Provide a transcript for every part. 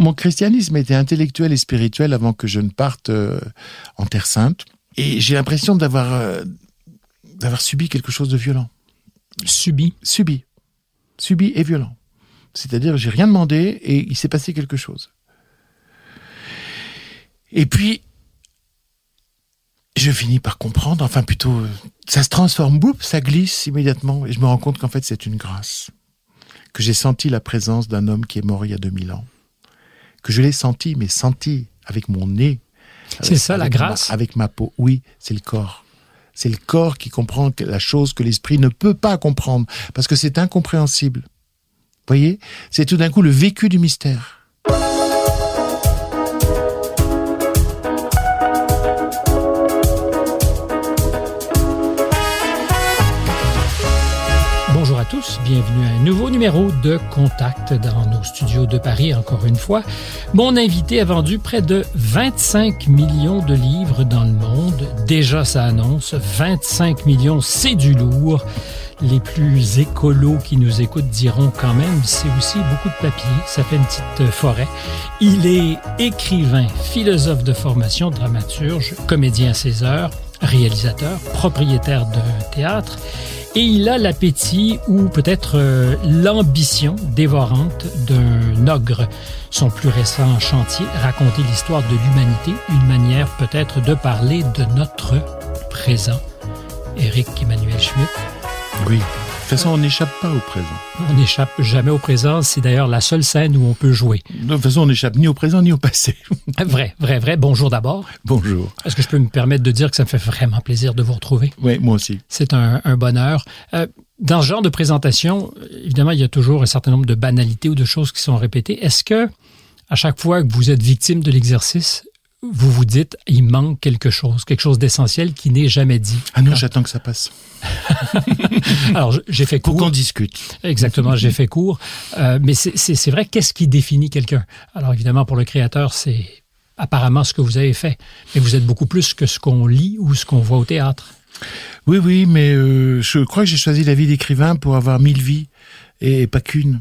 Mon christianisme était intellectuel et spirituel avant que je ne parte euh, en Terre Sainte. Et j'ai l'impression d'avoir euh, d'avoir subi quelque chose de violent. Subi Subi. Subi et violent. C'est-à-dire, j'ai rien demandé et il s'est passé quelque chose. Et puis, je finis par comprendre, enfin plutôt, euh, ça se transforme, boum, ça glisse immédiatement, et je me rends compte qu'en fait c'est une grâce. Que j'ai senti la présence d'un homme qui est mort il y a 2000 ans. Que je l'ai senti, mais senti avec mon nez. C'est ça la avec ma- grâce Avec ma peau. Oui, c'est le corps. C'est le corps qui comprend la chose que l'esprit ne peut pas comprendre, parce que c'est incompréhensible. Vous voyez C'est tout d'un coup le vécu du mystère. Bienvenue à un nouveau numéro de Contact dans nos studios de Paris encore une fois. Mon invité a vendu près de 25 millions de livres dans le monde. Déjà ça annonce 25 millions, c'est du lourd. Les plus écolos qui nous écoutent diront quand même, c'est aussi beaucoup de papier, ça fait une petite forêt. Il est écrivain, philosophe de formation, dramaturge, comédien à ses heures, réalisateur, propriétaire d'un théâtre et il a l'appétit ou peut-être euh, l'ambition dévorante d'un ogre. Son plus récent chantier, raconter l'histoire de l'humanité, une manière peut-être de parler de notre présent. Éric Emmanuel Schmitt, Oui. De toute façon, on n'échappe pas au présent. on n'échappe jamais au présent, c'est d'ailleurs la seule scène où on peut jouer. De toute façon, on n'échappe ni au présent ni au passé. Vrai, vrai, vrai. Bonjour d'abord. Bonjour. Est-ce que je peux me permettre de dire que ça me fait vraiment plaisir de vous retrouver? Oui, moi aussi. C'est un, un bonheur. Euh, dans ce genre de présentation, évidemment, il y a toujours un certain nombre de banalités ou de choses qui sont répétées. Est-ce que, à chaque fois que vous êtes victime de l'exercice, vous vous dites, il manque quelque chose, quelque chose d'essentiel qui n'est jamais dit? Ah non, j'attends que ça passe. Alors, j'ai fait Pour court. qu'on discute. Exactement, j'ai fait court. Euh, mais c'est- c'est c'est vrai, qu'est-ce qui définit quelqu'un? Alors, évidemment, pour le créateur, c'est apparemment ce que vous avez fait. Mais vous êtes beaucoup plus que ce qu'on lit ou ce qu'on voit au théâtre. Oui, oui, mais euh, je crois que j'ai choisi la vie d'écrivain pour avoir mille vies et pas qu'une.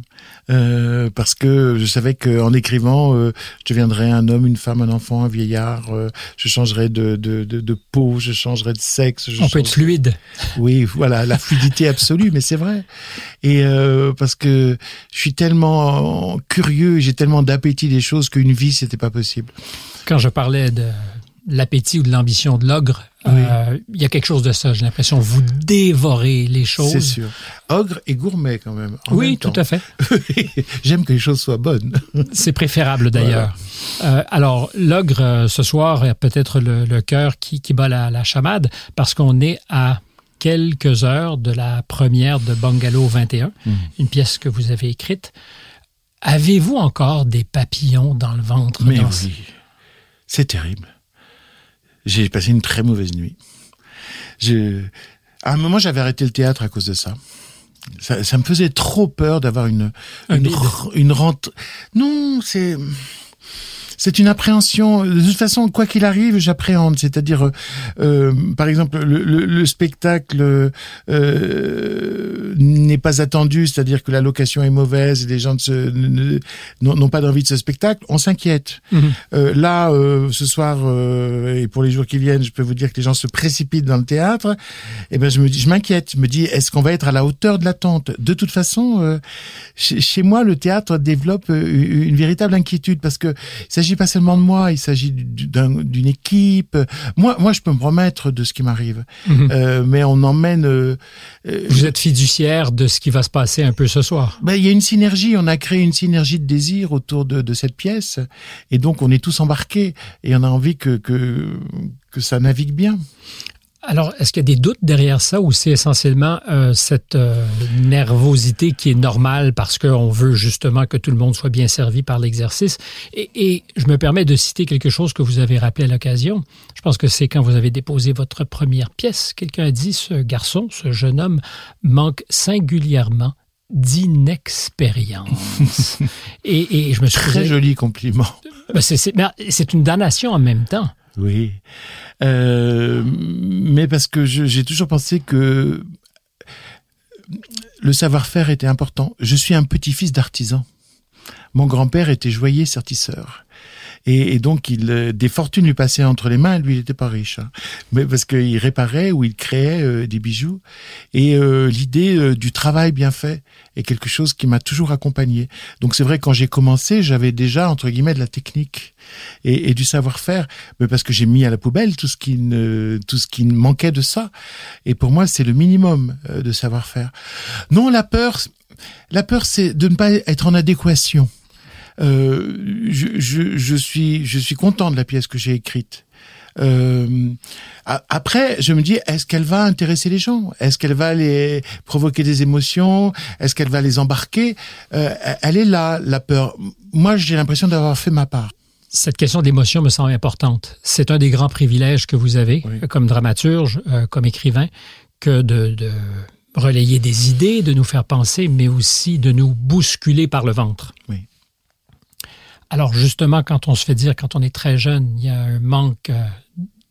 Euh, parce que je savais qu'en écrivant, euh, je deviendrais un homme, une femme, un enfant, un vieillard. euh, je changerais de, de, de, de peau, je changerais de sexe. Je On peut être changerais- fluide. Oui, voilà, la fluidité absolue, mais c'est vrai. Et parce que je suis tellement curieux, j'ai tellement d'appétit des choses qu'une vie, c'était pas possible. quand je parlais de l'appétit ou de l'ambition de l'ogre, Oui. euh, il y a quelque chose de ça. J'ai l'impression vous dévorez les choses. C'est sûr. Ogre et gourmet quand même. en Oui, même tout temps. à fait. J'aime que les choses soient bonnes. C'est préférable d'ailleurs. Euh, alors, l'ogre, euh, ce soir, a peut-être le, le cœur qui, qui bat la, la chamade parce qu'on est à quelques heures de la première de Bungalow 21, Mhm. une pièce que vous avez écrite. Avez-vous encore des papillons dans le ventre? Mais dans- oui, c'est terrible. J'ai passé une très mauvaise nuit. Je... À un moment, j'avais arrêté le théâtre à cause de ça. Ça, ça me faisait trop peur d'avoir une Un une, une rente. Non, c'est c'est une appréhension. De toute façon, quoi qu'il arrive, j'appréhende. C'est-à-dire, euh, euh, par exemple, le, le- le spectacle euh, n'est pas attendu, c'est-à-dire que la location est mauvaise et les gens n'ont pas d'envie de ce spectacle. On s'inquiète. Mhm. Euh, là, euh, ce soir euh, et pour les jours qui viennent, je peux vous dire que les gens se précipitent dans le théâtre. Et ben, je me dis, je m'inquiète. Je me dis, est-ce qu'on va être à la hauteur de l'attente? De toute façon, chez, chez moi, le théâtre développe une véritable inquiétude parce que il s'agit pas seulement de moi, il s'agit du- d'un- d'une équipe. Moi, moi, je peux me promettre de ce qui m'arrive, Mhm. Euh, mais on emmène. euh, euh, Vous êtes fiduciaire de ce qui va se passer un peu ce soir. ben, il y a une synergie, on a créé une synergie de désir autour de, de cette pièce, et donc on est tous embarqués, et on a envie que, que, que ça navigue bien. Alors, est-ce qu'il y a des doutes derrière ça ou c'est essentiellement euh, cette euh, nervosité qui est normale parce qu'on veut justement que tout le monde soit bien servi par l'exercice? Et, et je me permets de citer quelque chose que vous avez rappelé à l'occasion. Je pense que c'est quand vous avez déposé votre première pièce. Quelqu'un a dit, ce garçon, ce jeune homme, manque singulièrement d'inexpérience. et, et je me suis Très joli compliment. Ben, c'est une damnation en même temps. Oui. Euh, mais parce que j'ai toujours pensé que le savoir-faire était important. Je suis un petit-fils d'artisan. Mon grand-père était joaillier sertisseur. Et, donc, il, euh, des fortunes lui passaient entre les mains. Lui, il n'était pas riche, hein. mais parce qu'il réparait ou il créait euh, des bijoux. Et euh, l'idée du travail bien fait est quelque chose qui m'a toujours accompagné. Donc, c'est vrai quand j'ai commencé, j'avais déjà entre guillemets de la technique et, et du savoir-faire, mais parce que j'ai mis à la poubelle tout ce qui ne, tout ce qui manquait de ça. Et pour moi, c'est le minimum de savoir-faire. Non, la peur, la peur, c'est de ne pas être en adéquation euh, je, je, je, suis, je suis content de la pièce que j'ai écrite. Euh, après, je me dis, est-ce qu'elle va intéresser les gens? Est-ce qu'elle va les provoquer des émotions? Est-ce qu'elle va les embarquer? Euh, Elle est là, la peur. Moi, j'ai l'impression d'avoir fait ma part. Cette question d'émotion me semble importante. C'est un des grands privilèges que vous avez comme dramaturge, euh, comme écrivain, que de, de relayer des idées, de nous faire penser, mais aussi de nous bousculer par le ventre. Oui. Alors justement, quand on se fait dire, quand on est très jeune, il y a un manque euh,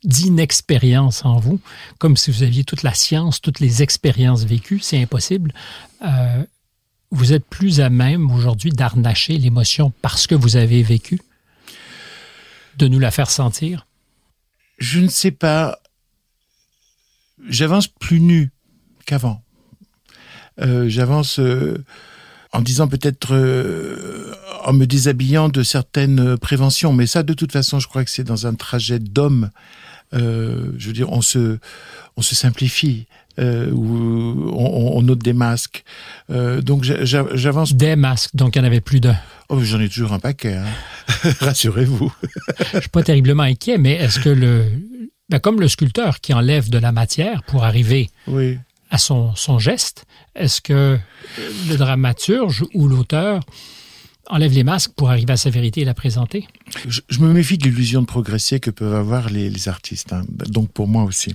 d'inexpérience en vous, comme si vous aviez toute la science, toutes les expériences vécues, c'est impossible. Euh, vous êtes plus à même aujourd'hui d'arnacher l'émotion parce que vous avez vécu, de nous la faire sentir? Je ne sais pas. J'avance plus nu qu'avant. Euh, J'avance euh, en disant peut-être euh, en me déshabillant de certaines préventions. Mais ça, de toute façon, je crois que c'est dans un trajet d'homme. Euh, je veux dire, on se, on se simplifie. Euh, ou on, on, ôte des masques. Euh, donc j'avance. Des masques, donc il n'y en avait plus d'un. Oh, j'en ai toujours un paquet. Hein. Rassurez-vous. je suis pas terriblement inquiet, mais est-ce que le, ben, comme le sculpteur qui enlève de la matière pour arriver oui. à son, son geste, est-ce que le dramaturge ou l'auteur enlève les masques pour arriver à sa vérité et la présenter? Je, me méfie de l'illusion de progresser que peuvent avoir les, artistes. Hein. Donc pour moi aussi.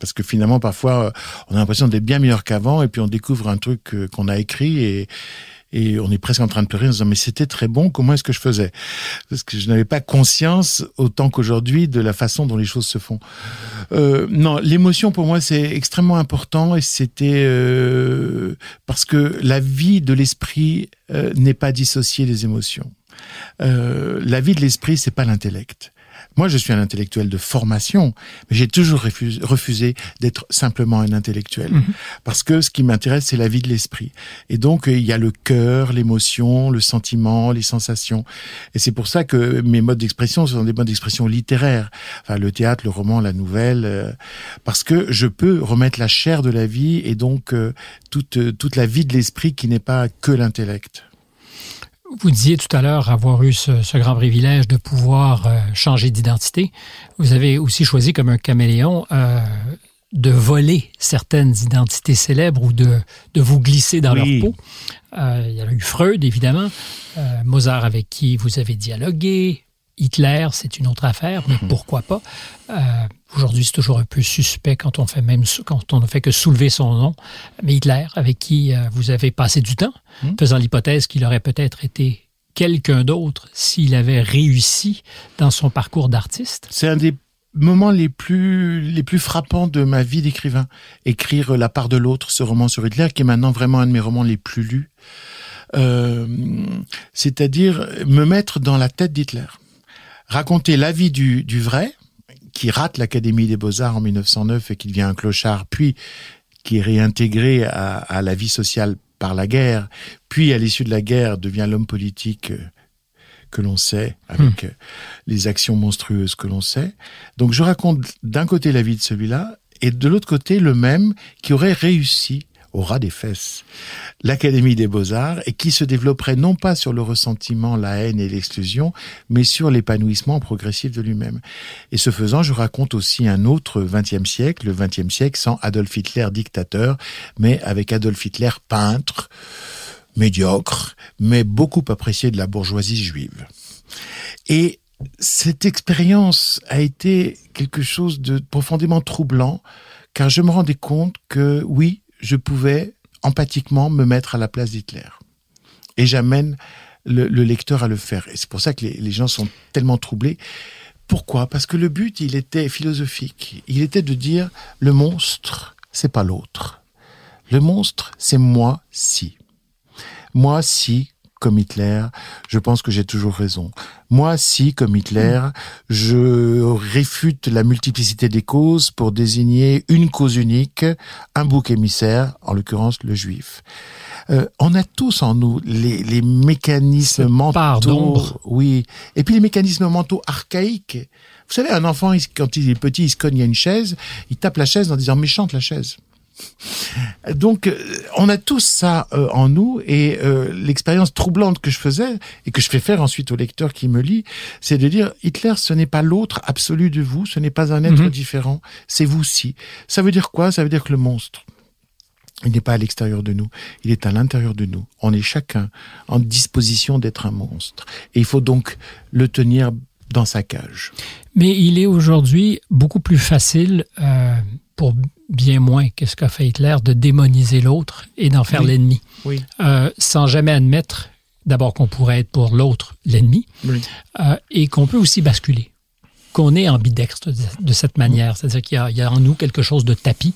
Parce que finalement, parfois, on a l'impression d'être bien meilleur qu'avant, et puis on découvre un truc euh, qu'on a écrit, et, et on est presque en train de pleurer en disant mais c'était très bon, comment est-ce que je faisais? Parce que je n'avais pas conscience autant qu'aujourd'hui de la façon dont les choses se font. Euh, non, l'émotion pour moi c'est extrêmement important et c'était euh, parce que la vie de l'esprit euh, n'est pas dissociée des émotions. Euh, la vie de l'esprit c'est pas l'intellect. Moi, je suis un intellectuel de formation, mais j'ai toujours refusé, d'être simplement un intellectuel. Mhm. Parce que ce qui m'intéresse, c'est la vie de l'esprit. Et donc, il y a le cœur, l'émotion, le sentiment, les sensations. Et c'est pour ça que mes modes d'expression sont des modes d'expression littéraires. Enfin, le théâtre, le roman, la nouvelle. Euh, parce que je peux remettre la chair de la vie et donc euh, toute, toute la vie de l'esprit qui n'est pas que l'intellect. Vous disiez tout à l'heure avoir eu ce, grand privilège de pouvoir euh, changer d'identité. Vous avez aussi choisi comme un caméléon euh, de voler certaines identités célèbres ou de, de vous glisser dans leur peau. Euh, il y a eu Freud, évidemment, Mozart avec qui vous avez dialogué, Hitler, c'est une autre affaire, mais mhm. pourquoi pas? Aujourd'hui, c'est toujours un peu suspect quand on fait même quand on ne fait que soulever son nom. Mais Hitler, avec qui euh, vous avez passé du temps, hmm. faisant l'hypothèse qu'il aurait peut-être été quelqu'un d'autre s'il avait réussi dans son parcours d'artiste. C'est un des moments les plus les plus frappants de ma vie d'écrivain. Écrire La part de l'autre, ce roman sur Hitler, qui est maintenant vraiment un de mes romans les plus lus. Euh, c'est-à-dire me mettre dans la tête d'Hitler, raconter la vie du, du vrai qui rate l'Académie des Beaux-Arts en 1909 et qui devient un clochard, puis qui est réintégré à, la vie sociale par la guerre, puis à l'issue de la guerre devient l'homme politique euh, que l'on sait, avec hmm. euh, les actions monstrueuses que l'on sait. Donc je raconte d'un côté la vie de celui-là, et de l'autre côté le même qui aurait réussi au ras des fesses l'Académie des beaux-arts et qui se développerait non pas sur le ressentiment, la haine et l'exclusion, mais sur l'épanouissement progressif de lui-même. Et ce faisant, je raconte aussi un autre XXe siècle, le XXe siècle sans Adolf Hitler dictateur, mais avec Adolf Hitler peintre, médiocre, mais beaucoup apprécié de la bourgeoisie juive. Et cette expérience a été quelque chose de profondément troublant, car je me rendais compte que oui, je pouvais empathiquement me mettre à la place d'Hitler. Et j'amène le, lecteur à le faire. Et c'est pour ça que les, gens sont tellement troublés. Pourquoi? Parce que le but, il était philosophique. Il était de dire le monstre, c'est pas l'autre. Le monstre, c'est moi si. Moi si, comme Hitler, je pense que j'ai toujours raison. Moi, si, comme Hitler, je réfute la multiplicité des causes pour désigner une cause unique, un bouc émissaire, en l'occurrence le juif. Euh, on a tous en nous les, les mécanismes mentaux. Oui. Et puis les mécanismes mentaux archaïques. Vous savez, un enfant, quand il est petit, il se cogne à une chaise, il tape la chaise en disant méchante la chaise. Donc, euh, on a tous ça euh, en nous et l'expérience troublante que je faisais et que je fais faire ensuite au lecteur qui me lit, c'est de dire Hitler, ce n'est pas l'autre absolu de vous, ce n'est pas un être mhm. différent, c'est vous-ci. Ça veut dire quoi? Ça veut dire que le monstre, il n'est pas à l'extérieur de nous, il est à l'intérieur de nous. On est chacun en disposition d'être un monstre. Et il faut donc le tenir dans sa cage. Mais il est aujourd'hui beaucoup plus facile, euh, pour bien moins que ce qu'a fait Hitler, de démoniser l'autre et d'en faire l'ennemi. Oui. Euh, sans jamais admettre d'abord qu'on pourrait être pour l'autre l'ennemi euh, et qu'on peut aussi basculer qu'on est ambidextre de, cette manière. C'est-à-dire qu'il y, a en nous quelque chose de tapis.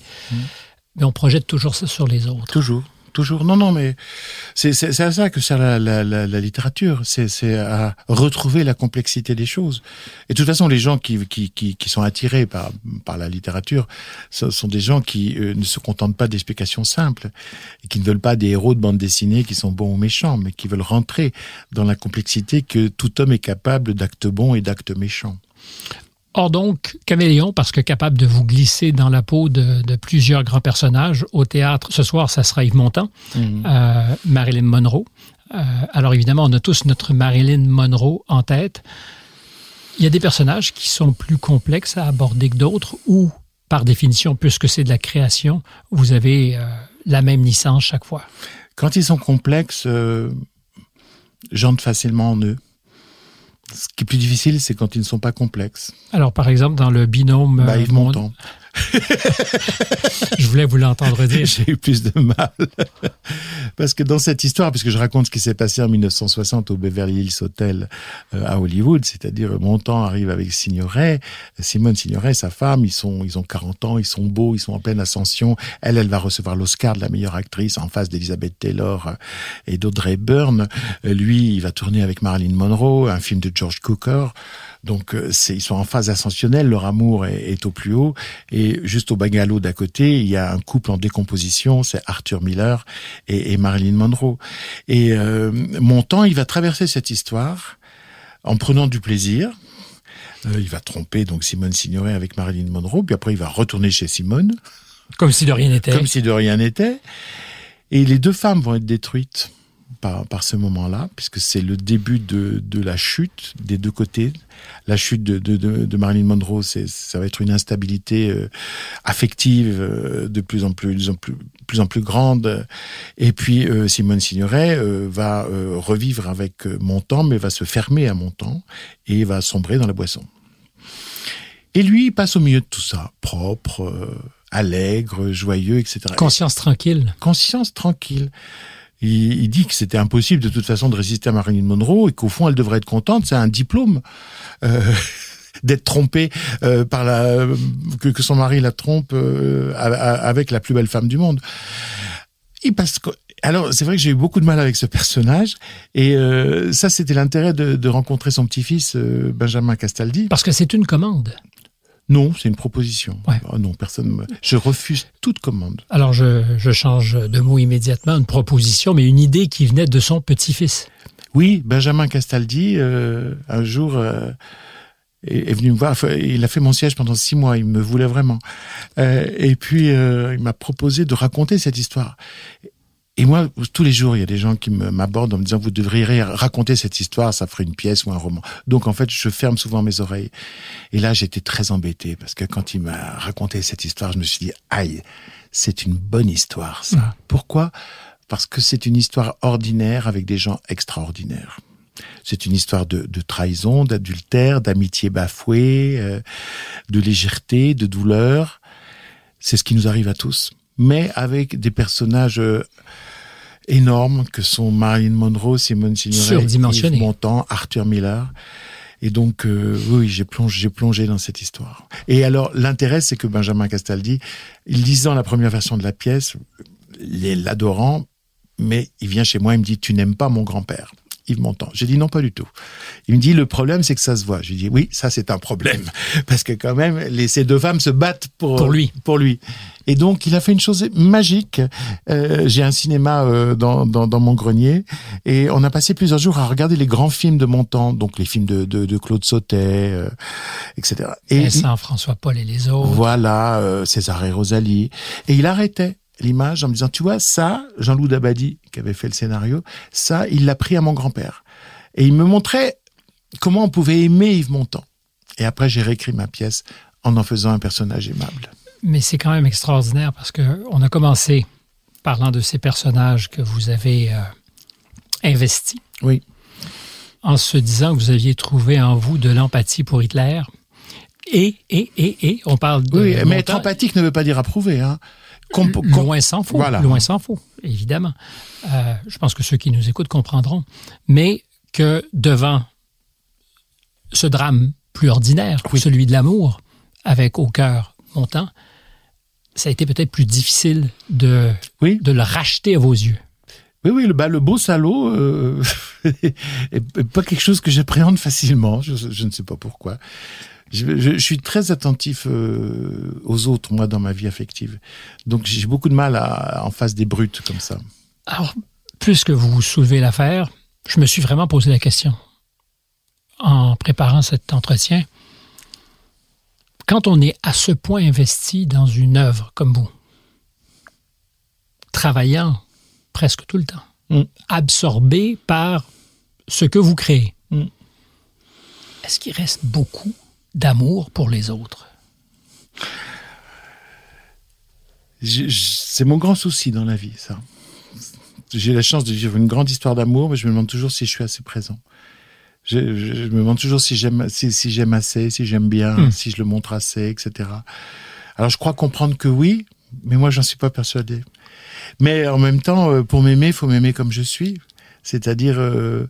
Mais on projette toujours ça sur les autres. Toujours. Toujours. Non, non, mais c'est à ça que sert la, littérature. C'est à retrouver la complexité des choses. Et de toute façon, les gens qui, qui, qui, qui sont attirés par, par la littérature ce sont des gens qui euh, ne se contentent pas d'explications simples et qui ne veulent pas des héros de bande dessinée qui sont bons ou méchants, mais qui veulent rentrer dans la complexité que tout homme est capable d'actes bons et d'actes méchants. Or donc, Caméléon, parce que capable de vous glisser dans la peau de, plusieurs grands personnages au théâtre, ce soir, ça sera Yves Montand, mhm. euh, Marilyn Monroe. Euh, alors évidemment, on a tous notre Marilyn Monroe en tête. Il y a des personnages qui sont plus complexes à aborder que d'autres, ou par définition, puisque c'est de la création, vous avez euh, la même licence chaque fois. Quand ils sont complexes, j'entre facilement en eux. Ce qui est plus difficile, c'est quand ils ne sont pas complexes. Alors, par exemple, dans le binôme... Bah, Yves Montand. je voulais vous l'entendre dire. J'ai eu plus de mal. Parce que dans cette histoire, puisque je raconte ce qui s'est passé en 1960 au Beverly Hills Hotel euh, à Hollywood, c'est-à-dire Montand arrive avec Signoret, Simone Signoret, sa femme, ils sont, ils ont 40 ans, ils sont beaux, ils sont en pleine ascension. Elle, elle va recevoir l'Oscar de la meilleure actrice en face d'Elizabeth Taylor euh, et d'Audrey Byrne. Euh, lui, il va tourner avec Marilyn Monroe, un film de George Cooker. Donc euh, c'est, ils sont en phase ascensionnelle, leur amour est, au plus haut. Et juste au bungalow d'à côté, il y a un couple en décomposition, c'est Arthur Miller et, Marilyn Monroe. Et euh, temps, il va traverser cette histoire en prenant du plaisir. Euh, il va tromper donc Simone Signoret avec Marilyn Monroe, puis après il va retourner chez Simone. Comme si de rien n'était. Comme si de rien n'était. Et les deux femmes vont être détruites par, par ce moment-là, puisque c'est le début de, de la chute des deux côtés. La chute de, de, de Marilyn Monroe, c'est, ça va être une instabilité euh, affective euh, de plus en plus, en plus, plus en plus grande. Et puis euh, Simone Signoret va revivre avec Montand, mais va se fermer à Montand et va sombrer dans la boisson. Et lui, il passe au milieu de tout ça, propre, allègre, joyeux, etc. Conscience tranquille. Conscience tranquille il, dit que c'était impossible de toute façon de résister à Marilyn Monroe et qu'au fond elle devrait être contente, c'est un diplôme. Euh, d'être trompée euh, par la que, que, son mari la trompe euh, avec la plus belle femme du monde. Il alors c'est vrai que j'ai eu beaucoup de mal avec ce personnage et euh, ça c'était l'intérêt de, de, rencontrer son petit-fils euh, Benjamin Castaldi. Parce que c'est une commande. Non, c'est une proposition. Oh non, personne. Je refuse toute commande. Alors je, change de mot immédiatement. Une proposition, mais une idée qui venait de son petit-fils. Oui, Benjamin Castaldi, euh, un jour. Euh, est, venu me voir. il a fait mon siège pendant six mois. Il me voulait vraiment. Euh, et puis, il m'a proposé de raconter cette histoire. Et moi, tous les jours, il y a des gens qui m'abordent en me disant, vous devriez raconter cette histoire, ça ferait une pièce ou un roman. Donc, en fait, je ferme souvent mes oreilles. Et là, j'étais très embêté parce que quand il m'a raconté cette histoire, je me suis dit, aïe, c'est une bonne histoire, ça. Mmh. Pourquoi? Parce que c'est une histoire ordinaire avec des gens extraordinaires. C'est une histoire de, de trahison, d'adultère, d'amitié bafouée, euh, de légèreté, de douleur. C'est ce qui nous arrive à tous mais avec des personnages euh, énormes que sont Marilyn Monroe, Simone Signoret, Yves Montand, Arthur Miller. Et donc, euh, oui, j'ai plongé, j'ai plongé dans cette histoire. Et alors, l'intérêt, c'est que Benjamin Castaldi, lisant la première version de la pièce, l'adorant, mais il vient chez moi, il me dit, tu n'aimes pas mon grand-père. Yves Montand. J'ai dit non, pas du tout. Il me dit le problème, c'est que ça se voit. J'ai dit oui, ça c'est un problème parce que quand même, les, ces deux femmes se battent pour pour lui. Pour lui. Et donc, il a fait une chose magique. Euh, J'ai un cinéma euh, dans, dans, dans, mon grenier et on a passé plusieurs jours à regarder les grands films de Montand, donc les films de, de, de Claude Sautet, euh, etc. Et Vincent, François Paul et les autres. Voilà, euh, César et Rosalie. Et il arrêtait l'image en me disant, tu vois, ça, Jean-Loup Dabadi, qui avait fait le scénario, ça, il l'a pris à mon grand-père. Et il me montrait comment on pouvait aimer Yves Montand. Et après, j'ai réécrit ma pièce en en faisant un personnage aimable. Mais c'est quand même extraordinaire parce que on a commencé parlant de ces personnages que vous avez euh, investis. Oui. En se disant que vous aviez trouvé en vous de l'empathie pour Hitler. Et, et, et, et, on parle de. Oui, mais être empathique ne veut pas dire approuver. Hein. Loin s'en faut. Voilà. Loin s'en faut, évidemment. Euh, je pense que ceux qui nous écoutent comprendront. Mais que devant ce drame plus ordinaire, oui. celui de l'amour, avec au cœur montant, ça a été peut-être plus difficile de, oui. de le racheter à vos yeux. Oui, oui, le, bah, le beau salaud euh, est pas quelque chose que j'appréhende facilement. Je, je, ne sais pas pourquoi. Je, je, je suis très attentif euh, aux autres, moi, dans ma vie affective. Donc, j'ai beaucoup de mal à, en face des brutes comme ça. Alors, puisque vous soulevez l'affaire, je me suis vraiment posé la question en préparant cet entretien. Quand on est à ce point investi dans une œuvre comme vous, travaillant presque tout le temps, mm. absorbé par ce que vous créez, mm. est-ce qu'il reste beaucoup d'amour pour les autres C'est mon grand souci dans la vie, ça. J'ai la chance de vivre une grande histoire d'amour, mais je me demande toujours si je suis assez présent. Je, je, je me demande toujours si j'aime si, si j'aime assez, si j'aime bien, mmh. si je le montre assez, etc. Alors je crois comprendre que oui, mais moi j'en suis pas persuadé. Mais en même temps, euh, pour m'aimer, il faut m'aimer comme je suis, c'est-à-dire euh,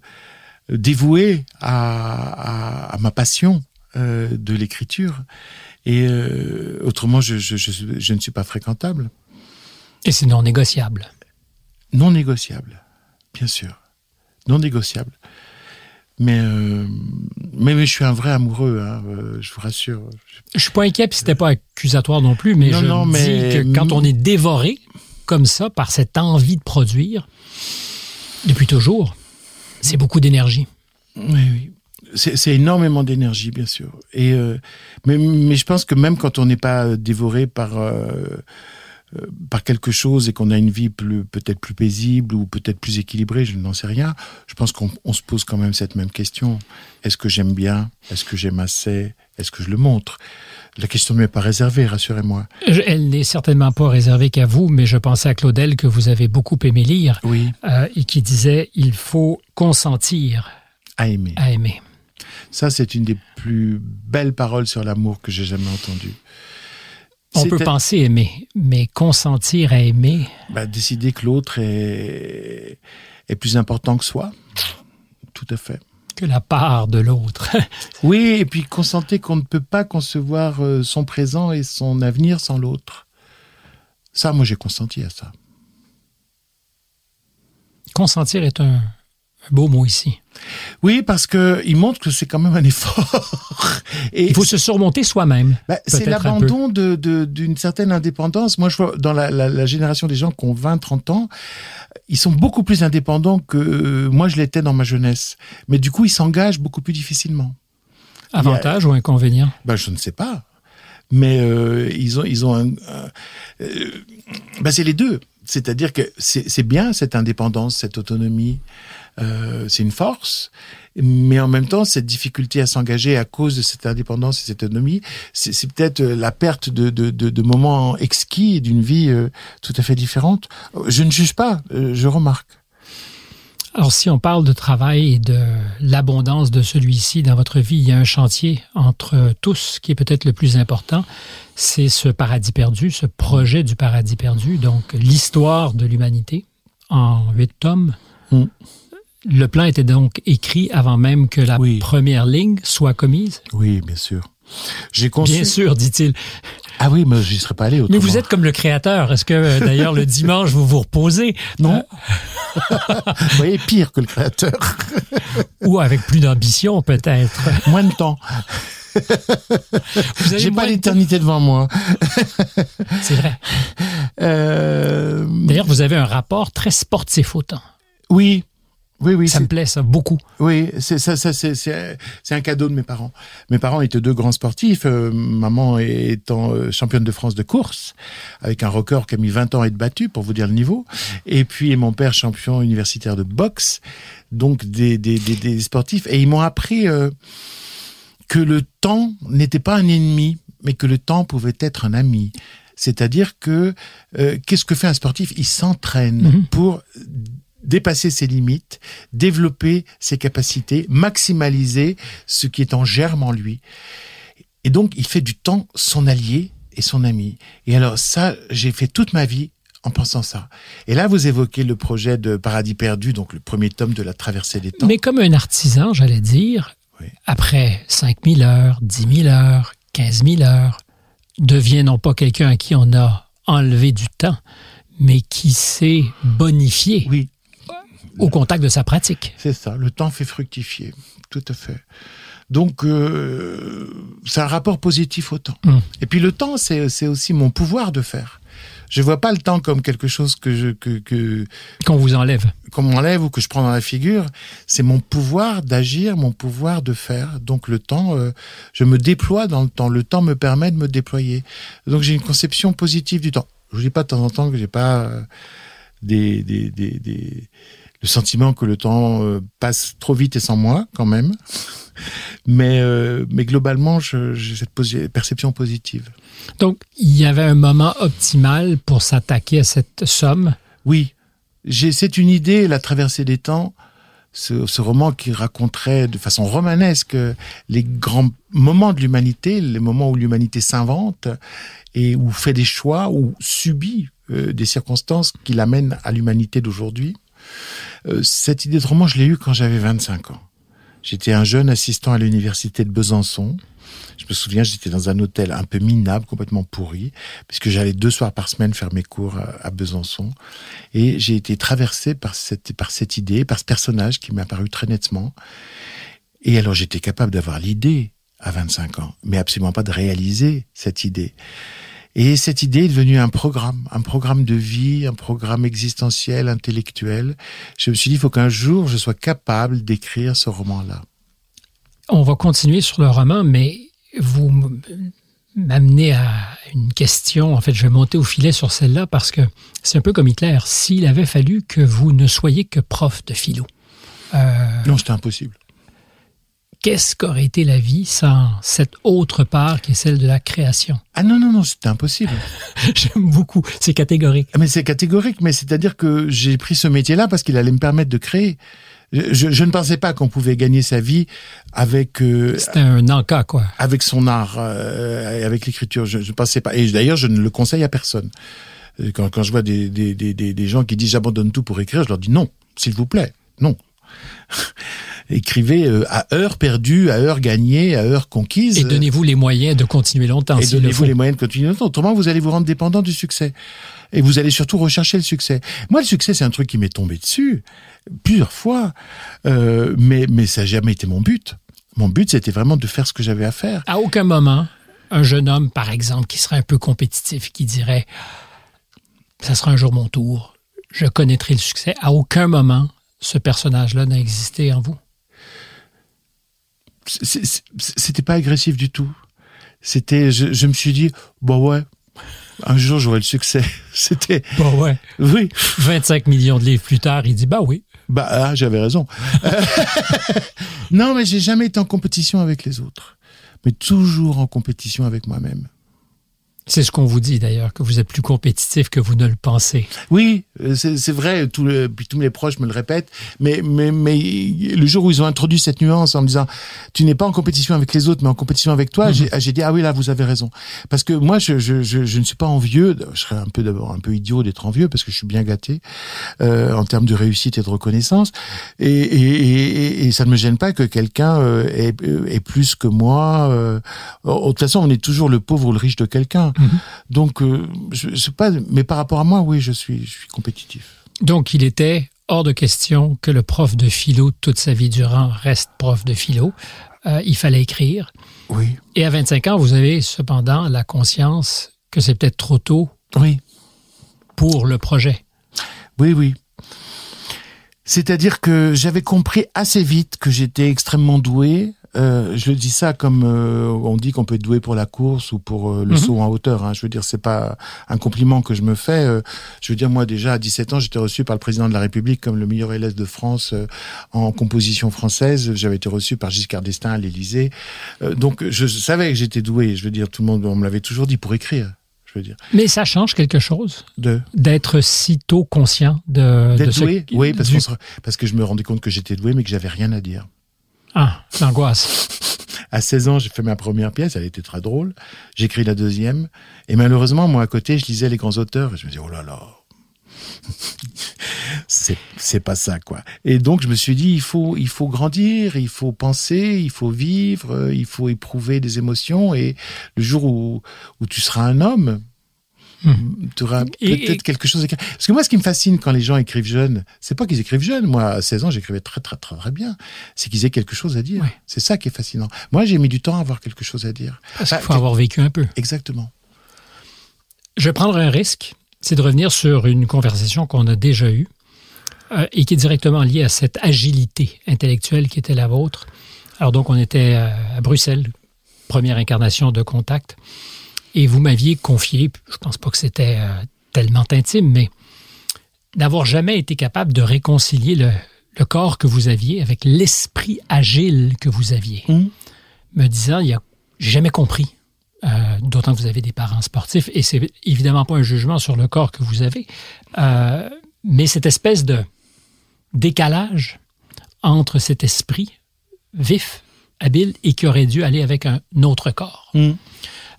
dévoué à, à, à, ma passion euh, de l'écriture. Et euh, autrement, je, je, je, ne suis pas fréquentable. Et c'est non négociable. Non négociable, bien sûr. Non négociable. Mais, euh, mais, mais, je suis un vrai amoureux, hein, je vous rassure. Je suis pas inquiet, puis c'était pas accusatoire non plus, mais non, je non, dis mais... que quand on est dévoré comme ça par cette envie de produire, depuis toujours, c'est beaucoup d'énergie. Oui, oui. C'est énormément d'énergie, bien sûr. Et euh, mais, mais je pense que même quand on n'est pas dévoré par euh, par quelque chose et qu'on a une vie plus peut-être plus paisible ou peut-être plus équilibrée, je n'en sais rien. Je pense qu'on se pose quand même cette même question est-ce que j'aime bien? Est-ce que j'aime assez? Est-ce que je le montre? La question ne m'est pas réservée, rassurez-moi. Elle n'est certainement pas réservée qu'à vous, mais je pensais à Claudel que vous avez beaucoup aimé lire oui. euh, et qui disait il faut consentir à aimer. À aimer. Ça, c'est une des plus belles paroles sur l'amour que j'ai jamais entendues. On peut penser aimer, mais consentir à aimer. Bah, décider que l'autre est, est plus important que soi. Tout à fait. Que la part de l'autre. oui, et puis consentir qu'on ne peut pas concevoir euh, son présent et son avenir sans l'autre. Ça, moi, j'ai consenti à ça. Consentir est un, un beau mot ici. Oui, parce que il montre que c'est quand même un effort. Et il faut se surmonter soi-même. Bah, c'est l'abandon d'une de, de, certaine indépendance. Moi, je vois dans la, la, la, génération des gens qui ont 20, 30 ans, ils sont beaucoup plus indépendants que euh, moi je l'étais dans ma jeunesse. Mais du coup, ils s'engagent beaucoup plus difficilement. Avantage a... ou inconvénient? Bah, Je ne sais pas. Mais euh, ils ont, ils ont un. Euh, bah, c'est les deux. C'est-à-dire que c'est bien cette indépendance, cette autonomie. Euh, c'est une force, mais en même temps, cette difficulté à s'engager à cause de cette indépendance et cette autonomie, c'est peut-être la perte de, de, de, de moments exquis d'une vie euh, tout à fait différente. Je ne juge pas, euh, je remarque. Alors, si on parle de travail et de l'abondance de celui-ci dans votre vie, il y a un chantier entre tous qui est peut-être le plus important, c'est ce paradis perdu, ce projet du paradis perdu, donc l'histoire de l'humanité en huit tomes. Mm. Le plan était donc écrit avant même que la oui. première ligne soit commise Oui, bien sûr. J'ai conçu. Bien sûr, dit-il. Ah oui, mais j'y serais pas allé. Mais vous êtes comme le créateur. Est-ce que euh, d'ailleurs le dimanche vous vous reposez? Non? vous voyez, pire que le créateur. Ou avec plus d'ambition peut-être. Moins de temps. J'ai pas l'éternité devant moi. C'est vrai. Euh... D'ailleurs, vous avez un rapport très sportif au temps. Oui, oui, oui. Ça me plaît, ça, beaucoup. Oui, c'est ça, ça c'est un cadeau de mes parents. Mes parents étaient deux grands sportifs. Euh, maman étant euh, championne de France de course, avec un record qui a mis 20 ans à être battu, pour vous dire le niveau. Et puis mon père champion universitaire de boxe. Donc des, des, des, des sportifs. Et ils m'ont appris euh, que le temps n'était pas un ennemi, mais que le temps pouvait être un ami. C'est-à-dire que qu'est-ce que fait un sportif? Il s'entraîne mm-hmm. pour dépasser ses limites, développer ses capacités, maximaliser ce qui est en germe en lui. Et donc, il fait du temps son allié et son ami. Et alors ça, j'ai fait toute ma vie en pensant ça. Et là, vous évoquez le projet de Paradis perdu, donc le premier tome de la traversée des temps. Mais comme un artisan, j'allais dire, après 5000 heures, 10 000 heures, 15 000 heures, devient non pas quelqu'un à qui on a enlevé du temps, mais qui s'est bonifié. Oui au contact de sa pratique. C'est ça, le temps fait fructifier, tout à fait. Donc, euh, c'est un rapport positif au temps. Mm. Et puis le temps, c'est aussi mon pouvoir de faire. Je vois pas le temps comme quelque chose que je qu'on vous enlève, qu'on m'enlève ou que je prends dans la figure. C'est mon pouvoir d'agir, mon pouvoir de faire. Donc le temps, euh, je me déploie dans le temps. Le temps me permet de me déployer. Donc j'ai une conception positive du temps. Je vous dis pas de temps en temps que j'ai pas euh, des, des, des, des le sentiment que le temps euh, passe trop vite et sans moi quand même. Mais, euh, mais globalement, j'ai cette perception positive. Donc, il y avait un moment optimal pour s'attaquer à cette somme? Oui. C'est une idée, La traversée des temps, ce, ce, roman qui raconterait de façon romanesque les grands moments de l'humanité, les moments où l'humanité s'invente et où fait des choix, ou subit euh, des circonstances qui l'amènent à l'humanité d'aujourd'hui. Euh, cette idée de roman, je l'ai eue quand j'avais 25 ans. J'étais un jeune assistant à l'université de Besançon. Je me souviens, j'étais dans un hôtel un peu minable, complètement pourri, puisque j'allais deux soirs par semaine faire mes cours à, Besançon. Et j'ai été traversé par cette, par cette idée, par ce personnage qui m'a paru très nettement. Et alors j'étais capable d'avoir l'idée à 25 ans, mais absolument pas de réaliser cette idée. Et cette idée est devenue un programme, un programme de vie, un programme existentiel, intellectuel. Je me suis dit, il faut qu'un jour je sois capable d'écrire ce roman-là. On va continuer sur le roman, mais vous m'amenez à une question. En fait, je vais monter au filet sur celle-là parce que c'est un peu comme Hitler. S'il avait fallu que vous ne soyez que prof de philo. Euh, non, c'était impossible qu'est-ce qu'aurait été la vie sans cette autre part qui est celle de la création? Ah non, non, non, c'est impossible. J'aime beaucoup, c'est catégorique. Ah, mais c'est catégorique, mais c'est-à-dire que j'ai pris ce métier-là parce qu'il allait me permettre de créer. Je, je, ne pensais pas qu'on pouvait gagner sa vie avec. Euh, C'était un encas, quoi. Avec son art, euh, avec l'écriture. Je ne pensais pas. Et d'ailleurs, je ne le conseille à personne. Euh, quand, quand je vois des, des, des, des gens qui disent j'abandonne tout pour écrire, je leur dis non, s'il vous plaît, non. Écrivez euh, à heure perdue, à heure gagnée, à heure conquise. Et donnez-vous les moyens de continuer longtemps. Et donnez-vous les moyens de continuer longtemps. Autrement, vous allez vous rendre dépendant du succès. Et vous allez surtout rechercher le succès. Moi, le succès, c'est un truc qui m'est tombé dessus plusieurs fois, euh, mais mais ça n'a jamais été mon but. Mon but, c'était vraiment de faire ce que j'avais à faire. À aucun moment, un jeune homme, par exemple, qui serait un peu compétitif, qui dirait, ça sera un jour mon tour, je connaîtrai le succès. À aucun moment, ce personnage-là n'a existé en vous C'était pas agressif du tout. C'était, je, me suis dit, bon ouais, un jour j'aurai le succès. C'était. Bon ouais. Oui. 25 millions de livres plus tard, il dit bah oui. Bah ah, j'avais raison. non, mais j'ai jamais été en compétition avec les autres, mais toujours en compétition avec moi-même. C'est ce qu'on vous dit d'ailleurs, que vous êtes plus compétitif que vous ne le pensez. Oui, euh, c'est vrai, tout le, puis tous mes proches me le répètent, mais, mais, mais le jour où ils ont introduit cette nuance en me disant, tu n'es pas en compétition avec les autres, mais en compétition avec toi, mhm. j'ai dit, ah oui, là, vous avez raison. Parce que moi, je, je, je, je ne suis pas envieux, je serais un peu d'abord un peu idiot d'être envieux, parce que je suis bien gâté euh, en termes de réussite et de reconnaissance, et, et, et, ça ne me gêne pas que quelqu'un euh, ait, ait, plus que moi. Euh, de toute façon, on est toujours le pauvre ou le riche de quelqu'un. Mhm. Donc, euh, je, sais pas, mais par rapport à moi, oui, je suis, je suis compétitif. Donc, il était hors de question que le prof de philo toute sa vie durant reste prof de philo. Euh, il fallait écrire. Oui. Et à 25 ans, vous avez cependant la conscience que c'est peut-être trop tôt. Oui. Pour le projet. Oui, oui. C'est-à-dire que j'avais compris assez vite que j'étais extrêmement doué, euh, je dis ça comme euh, on dit qu'on peut être doué pour la course ou pour euh, le mhm. saut en hauteur. Hein. Je veux dire, c'est pas un compliment que je me fais. je veux dire, moi déjà à 17 ans, j'étais reçu par le président de la République comme le meilleur élève de France en composition française. J'avais été reçu par Giscard d'Estaing à l'Élysée. donc je savais que j'étais doué. Je veux dire, tout le monde on me l'avait toujours dit pour écrire. Je veux dire. Mais ça change quelque chose de? d'être si tôt conscient de d'être doué? Oui, parce, parce que je me rendais compte que j'étais doué, mais que j'avais rien à dire. Ah, l'angoisse. à 16 ans, j'ai fait ma première pièce, elle était très drôle. J'écris la deuxième. Et malheureusement, moi, à côté, je lisais les grands auteurs et je me disais, oh là là. c'est, pas ça, quoi. Et donc, je me suis dit, il faut, il faut grandir, il faut penser, il faut vivre, il faut éprouver des émotions. Et le jour où, où tu seras un homme, Hmm. Tu auras peut-être quelque chose à écrire. Parce que moi, ce qui me fascine quand les gens écrivent jeunes, c'est pas qu'ils écrivent jeunes. Moi, à 16 ans, j'écrivais très, très, très, très bien. C'est qu'ils aient quelque chose à dire. C'est ça qui est fascinant. Moi, j'ai mis du temps à avoir quelque chose à dire. Parce qu'il faut avoir vécu un peu. Exactement. Je vais prendre un risque. C'est de revenir sur une conversation qu'on a déjà eue euh, et qui est directement liée à cette agilité intellectuelle qui était la vôtre. Alors donc, on était euh, à Bruxelles, première incarnation de Contact. Et vous m'aviez confié, je pense pas que c'était euh, tellement intime, mais d'avoir jamais été capable de réconcilier le, corps que vous aviez avec l'esprit agile que vous aviez. Mmh. Me disant, il a jamais compris. Euh, d'autant que vous avez des parents sportifs, et c'est évidemment pas un jugement sur le corps que vous avez, euh, mais cette espèce de décalage entre cet esprit vif, habile, et qui aurait dû aller avec un autre corps. Mmh.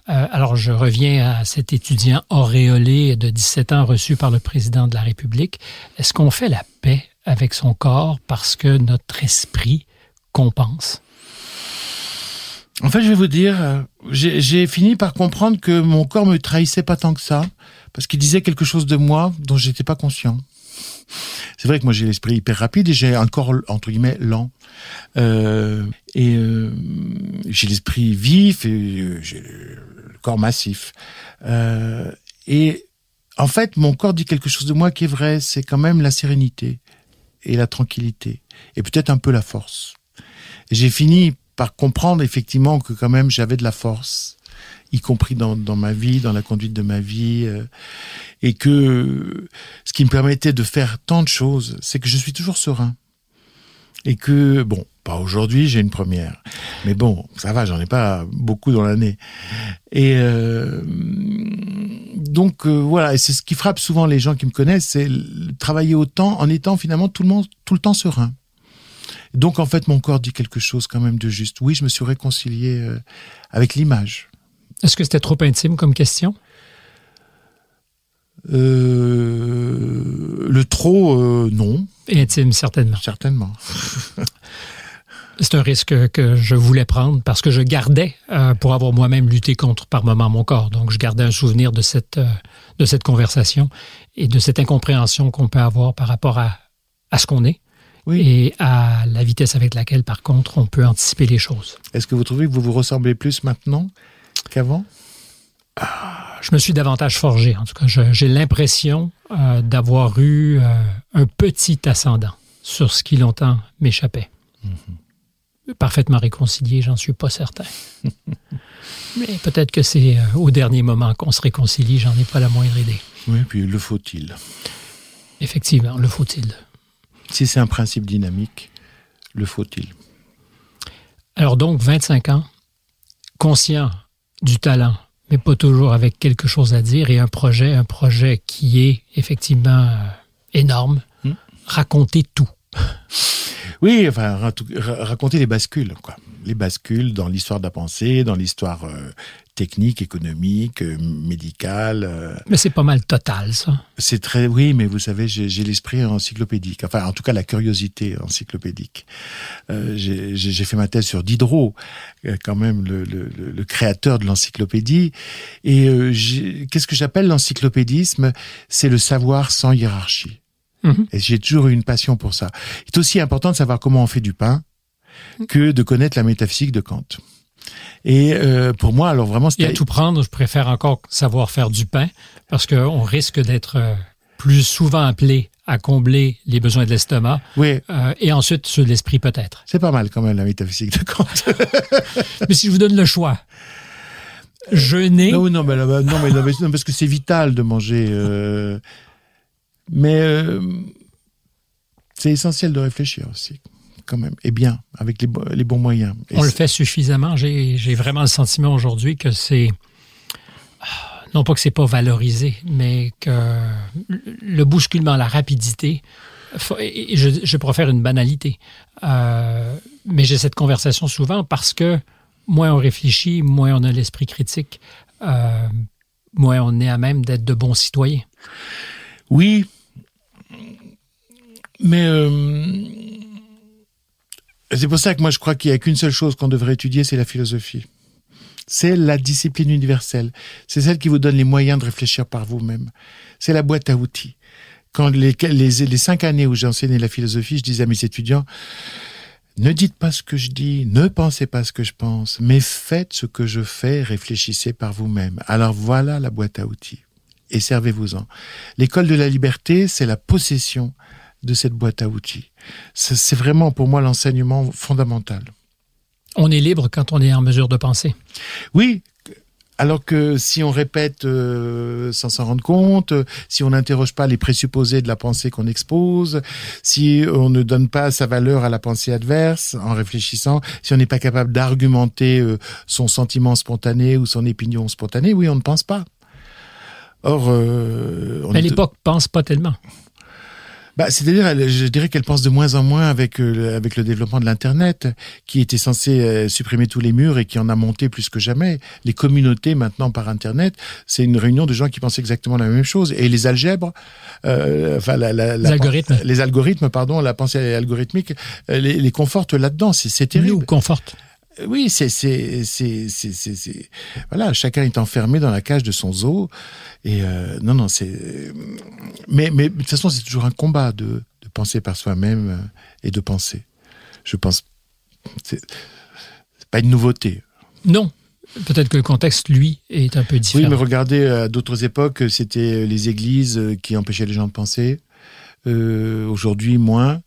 Euh, alors, je reviens à cet étudiant auréolé de 17 ans reçu par le président de la République. Est-ce qu'on fait la paix avec son corps parce que notre esprit compense? En fait, je vais vous dire, euh, j'ai fini par comprendre que mon corps me trahissait pas tant que ça, parce qu'il disait quelque chose de moi dont j'étais pas conscient. C'est vrai que moi j'ai l'esprit hyper rapide et j'ai un corps entre guillemets lent. Euh, et euh, j'ai l'esprit vif et j'ai le corps massif. Euh, et en fait, mon corps dit quelque chose de moi qui est vrai. C'est quand même la sérénité et la tranquillité et peut-être un peu la force. J'ai fini par comprendre effectivement que quand même j'avais de la force y compris dans, ma vie, dans la conduite de ma vie, euh, et que ce qui me permettait de faire tant de choses, c'est que je suis toujours serein. Et que, bon, pas aujourd'hui, j'ai une première. Mais bon, ça va, j'en ai pas beaucoup dans l'année. Et euh, donc euh, voilà, et c'est ce qui frappe souvent les gens qui me connaissent, c'est travailler autant en étant finalement tout le monde tout le temps serein. Donc en fait, mon corps dit quelque chose quand même de juste. Oui, je me suis réconcilié avec l'image. Est-ce que c'était trop intime comme question? Euh, le trop, euh, non. intime, certainement. Certainement. C'est un risque que je voulais prendre parce que je gardais, euh, pour avoir moi-même lutté contre par moment mon corps. Donc, je gardais un souvenir de cette, de cette conversation et de cette incompréhension qu'on peut avoir par rapport à, à ce qu'on est. Et à la vitesse avec laquelle, par contre, on peut anticiper les choses. Est-ce que vous trouvez que vous vous ressemblez plus maintenant? Qu'avant? Je me suis davantage forgé. En tout cas, j'ai l'impression euh, d'avoir eu euh, un petit ascendant sur ce qui longtemps m'échappait. Mm-hmm. Parfaitement réconcilié, j'en suis pas certain. Mais peut-être que c'est euh, au dernier moment qu'on se réconcilie, j'en ai pas la moindre idée. Oui, puis le faut-il? Effectivement, le faut-il Si c'est un principe dynamique, le faut-il? Alors donc, 25 ans, conscient du talent, mais pas toujours avec quelque chose à dire et un projet, un projet qui est effectivement euh, énorme. Hmm. Raconter tout. Oui, enfin, raconter les bascules, quoi. Les bascules dans l'histoire de la pensée, dans l'histoire euh, technique, économique, euh, médicale. Euh. Mais c'est pas mal total, ça. C'est très, oui, mais vous savez, j'ai l'esprit encyclopédique. Enfin, en tout cas, la curiosité encyclopédique. Euh, j'ai fait ma thèse sur Diderot, quand même le, le, le créateur de l'encyclopédie. Et qu'est-ce que j'appelle l'encyclopédisme? C'est le savoir sans hiérarchie. Mhm. Et j'ai toujours eu une passion pour ça. Il est aussi important de savoir comment on fait du pain que de connaître la métaphysique de Kant. Et euh, pour moi, alors vraiment, c'était... Et à tout prendre, je préfère encore savoir faire du pain, parce qu'on risque d'être euh, plus souvent appelé à combler les besoins de l'estomac. Oui. Euh, et ensuite, ceux de l'esprit peut-être. C'est pas mal quand même, la métaphysique de Kant. mais si je vous donne le choix, jeûner... Non, non, mais, non, mais, non, parce que c'est vital de manger... Euh, mais c'est essentiel de réfléchir aussi quand même, et bien, avec les, bons moyens. On le fait suffisamment. J'ai vraiment le sentiment aujourd'hui que c'est non pas que c'est pas valorisé, mais que le bousculement, la rapidité, je, je préfère une banalité, euh, mais j'ai cette conversation souvent parce que moins on réfléchit, moins on a l'esprit critique, euh, moins on est à même d'être de bons citoyens. Oui, mais euh, c'est pour ça que moi je crois qu'il n'y a qu'une seule chose qu'on devrait étudier, c'est la philosophie. C'est la discipline universelle. C'est celle qui vous donne les moyens de réfléchir par vous-même. C'est la boîte à outils. Quand les, les, cinq années où j'ai enseigné la philosophie, je disais à mes étudiants, ne dites pas ce que je dis, ne pensez pas ce que je pense, mais faites ce que je fais, réfléchissez par vous-même. Alors voilà la boîte à outils. Et servez-vous-en. L'école de la liberté, c'est la possession de cette boîte à outils. C'est vraiment pour moi l'enseignement fondamental. On est libre quand on est en mesure de penser. Oui, alors que si on répète euh, sans s'en rendre compte, si on n'interroge pas les présupposés de la pensée qu'on expose, si on ne donne pas sa valeur à la pensée adverse en réfléchissant, si on n'est pas capable d'argumenter euh, son sentiment spontané ou son opinion spontanée, oui, on ne pense pas. Or, euh, à l'époque, pense pas tellement. Bah, c'est-à-dire, je dirais qu'elle pense de moins en moins avec euh, avec le développement de l'internet, qui était censé euh, supprimer tous les murs et qui en a monté plus que jamais. Les communautés maintenant par internet, c'est une réunion de gens qui pensent exactement la même chose. Et les algèbres, euh, enfin la, la, les algorithmes, les algorithmes, pardon, la pensée algorithmique, euh, les, les confortent là-dedans. C'est terrible. Nous conforte. Oui, c'est c'est c'est c'est voilà, chacun est enfermé dans la cage de son zoo et euh, non non c'est mais mais de toute façon c'est toujours un combat de de penser par soi-même euh, et de penser. Je pense c'est pas une nouveauté. Non, Peut-être que le contexte, lui, est un peu différent. Oui, mais regardez, à d'autres époques, c'était les églises qui empêchaient les gens de penser. Euh, Aujourd'hui, moins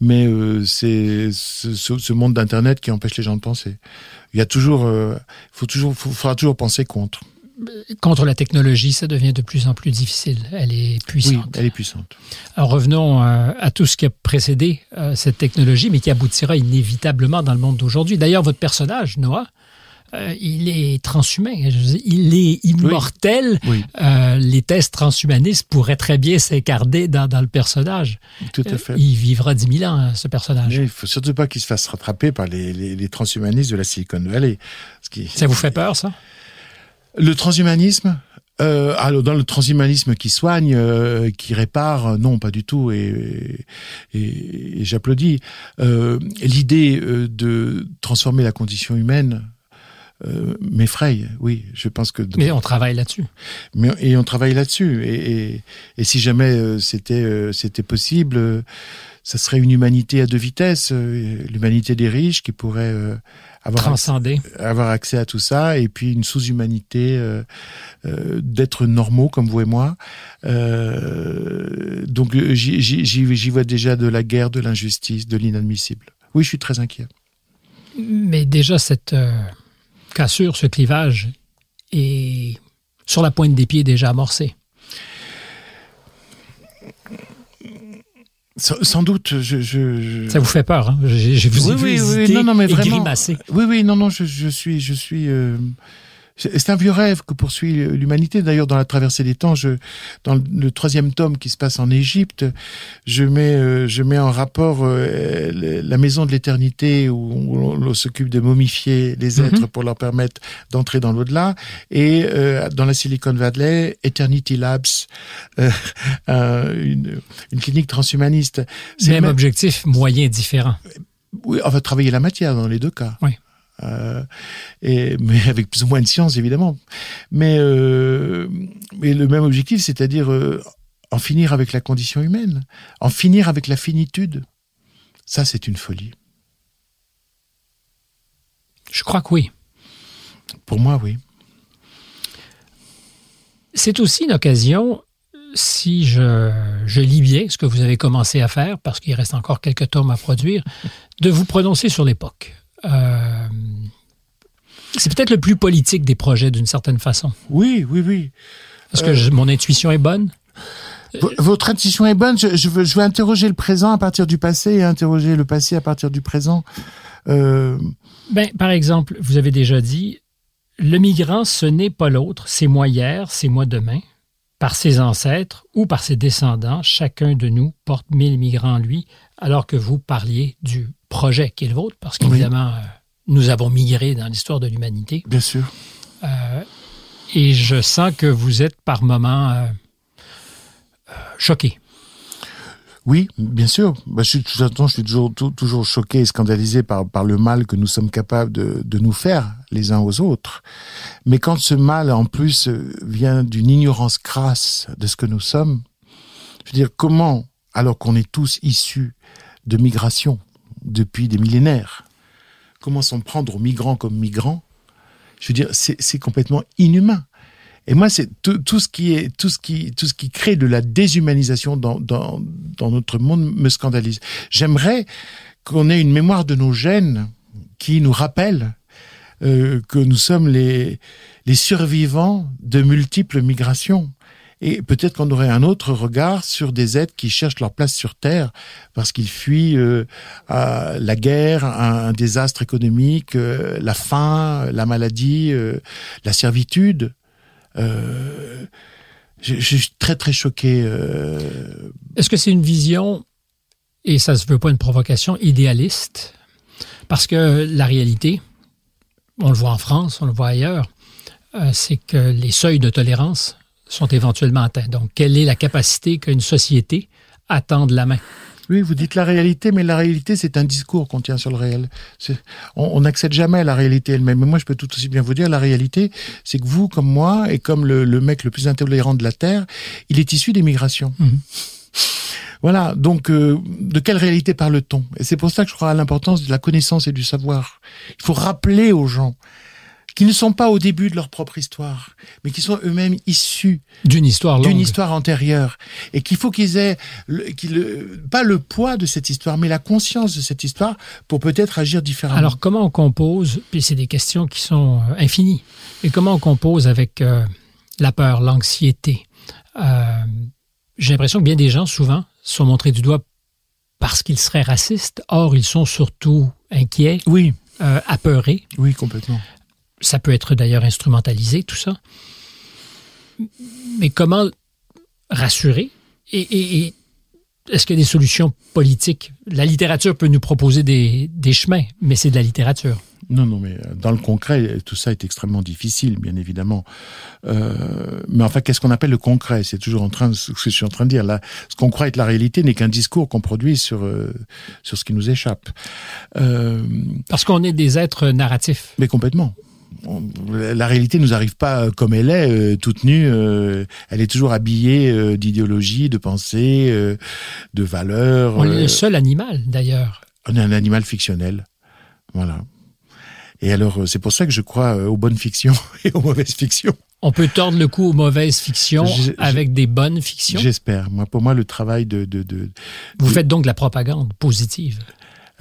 mais euh, c'est ce, ce, monde d'internet qui empêche les gens de penser. Il y a toujours, euh, faut toujours, faudra toujours penser contre. Contre la technologie, ça devient de plus en plus difficile. Elle est puissante. Oui, elle est puissante. Alors revenons euh, à tout ce qui a précédé cette technologie, mais qui aboutira inévitablement dans le monde d'aujourd'hui. D'ailleurs, votre personnage, Noah, euh, il est transhumain, il est immortel. Euh, les tests transhumanistes pourraient très bien s'incarner dans, le personnage. Tout à fait. il vivra 10 000 ans, ce personnage. il ne faut surtout pas qu'il se fasse rattraper par les, transhumanistes de la Silicon Valley. ça vous fait peur, ça? Le transhumanisme euh, alors dans le transhumanisme qui soigne, qui répare, non, pas du tout, et, et j'applaudis. L'idée de transformer la condition humaine euh, m'effraie. Oui, je pense que. Mais on travaille là-dessus. Mais et on travaille là-dessus. Et, et, et, si jamais euh, c'était euh, c'était possible, ça serait une humanité à deux vitesses. L'humanité des riches qui pourrait avoir transcender, avoir accès à tout ça, et puis une sous-humanité d'êtres normaux comme vous et moi. donc j'y vois déjà de la guerre, de l'injustice, de l'inadmissible. Oui, je suis très inquiet. Mais déjà cette cassure, ce clivage est sur la pointe des pieds déjà amorcé. Sans doute, je, ça vous fait peur. Hein? Je, vous ai vu oui, oui, non, non, mais et vraiment, grimacer. Oui, oui, non, non, je, suis, je suis, euh, c'est un vieux rêve que poursuit l'humanité. D'ailleurs, dans la traversée des temps, je, dans le troisième tome qui se passe en Égypte, je mets, euh, je mets en rapport euh, la maison de l'éternité où on, s'occupe de momifier les mhm. êtres pour leur permettre d'entrer dans l'au-delà, et euh, dans la Silicon Valley, Eternity Labs, une, une, clinique transhumaniste. Même, même objectif, moyen différent. Oui, on va travailler la matière dans les deux cas. Oui. Euh, et, mais avec plus ou moins de science évidemment. Mais, euh, mais le même objectif, c'est-à-dire euh, en finir avec la condition humaine, en finir avec la finitude. Ça, c'est une folie. Je crois que oui. Pour moi, oui. C'est aussi une occasion, si je, je, lis bien ce que vous avez commencé à faire, parce qu'il reste encore quelques tomes à produire, de vous prononcer sur l'époque. Euh, c'est peut-être le plus politique des projets d'une certaine façon. Oui, oui, oui. Est-ce que euh, mon intuition est bonne? Votre intuition est bonne. Je, veux, je, veux, interroger le présent à partir du passé et interroger le passé à partir du présent. Euh... Ben, par exemple, vous avez déjà dit, le migrant, ce n'est pas l'autre, c'est moi hier, c'est moi demain. Par ses ancêtres ou par ses descendants, chacun de nous porte mille migrants en lui, alors que vous parliez du projet qui est le vôtre, parce qu'évidemment, euh, nous avons migré dans l'histoire de l'humanité. Bien sûr. Euh, et je sens que vous êtes par moments euh, choqué. Oui, bien sûr. Bah, je, suis, je suis toujours, toujours choqué et scandalisé par, par le mal que nous sommes capables de, de nous faire les uns aux autres. Mais quand ce mal, en plus, vient d'une ignorance crasse de ce que nous sommes, je veux dire, comment, alors qu'on est tous issus de migration, depuis des millénaires. Comment s'en prendre aux migrants comme migrants? Je veux dire, c'est complètement inhumain. Et moi, c'est tout, ce qui est tout ce qui tout ce qui crée de la déshumanisation dans dans, dans notre monde me scandalise. J'aimerais qu'on ait une mémoire de nos gènes qui nous rappelle euh, que nous sommes les les survivants de multiples migrations. Et peut-être qu'on aurait un autre regard sur des êtres qui cherchent leur place sur Terre parce qu'ils fuient euh, la guerre, un, désastre économique, euh, la faim, la maladie, euh, la servitude. Je, je, suis très très choqué. Est-ce que c'est une vision, et ça se veut pas une provocation, idéaliste? Parce que la réalité, on le voit en France, on le voit ailleurs, c'est que les seuils de tolérance sont éventuellement atteints. Donc, quelle est la capacité qu'une société a de la main? Oui, vous dites la réalité, mais la réalité, c'est un discours qu'on tient sur le réel. On n'accède jamais à la réalité elle-même. Mais moi, je peux tout aussi bien vous dire, la réalité, c'est que vous, comme moi, et comme le, mec le plus intolérant de la Terre, il est issu des migrations. Mhm. Voilà, donc euh, de quelle réalité parle-t-on? Et c'est pour ça que je crois à l'importance de la connaissance et du savoir. Il faut rappeler aux gens qui ne sont pas au début de leur propre histoire, mais qui sont eux-mêmes issus d'une histoire d'une histoire antérieure, et qu'il faut qu'ils aient pas le poids de cette histoire, mais la conscience de cette histoire pour peut-être agir différemment. Alors comment on compose Puis c'est des questions qui sont euh, infinies. Et comment on compose avec euh, la peur, l'anxiété? Euh, J'ai l'impression que bien des gens souvent sont montrés du doigt parce qu'ils seraient racistes. Or, ils sont surtout inquiets. Oui. apeurés. Oui, complètement ça peut être d'ailleurs instrumentalisé, tout ça. Mais comment rassurer? Et, est-ce qu'il y a des solutions politiques? La littérature peut nous proposer des, chemins, mais c'est de la littérature. Non, non, mais euh, dans le concret, tout ça est extrêmement difficile, bien évidemment. Euh, mais enfin, qu'est-ce qu'on appelle le concret? C'est toujours en train de, ce que je suis en train de dire. Là, ce qu'on croit être la réalité n'est qu'un discours qu'on produit sur euh, sur ce qui nous échappe. Parce qu'on est des êtres narratifs. Mais complètement la réalité nous arrive pas euh, comme elle est, euh, toute nue. Euh, elle est toujours habillée d'idéologie, de pensée, de valeurs. On est le seul animal, d'ailleurs. On est un animal fictionnel. Voilà. Et alors, c'est pour ça que je crois aux bonnes fictions et aux mauvaises fictions. On peut tordre le cou aux mauvaises fictions avec des bonnes fictions? J'espère. Moi, pour moi, le travail de, de, de vous faites donc de la propagande positive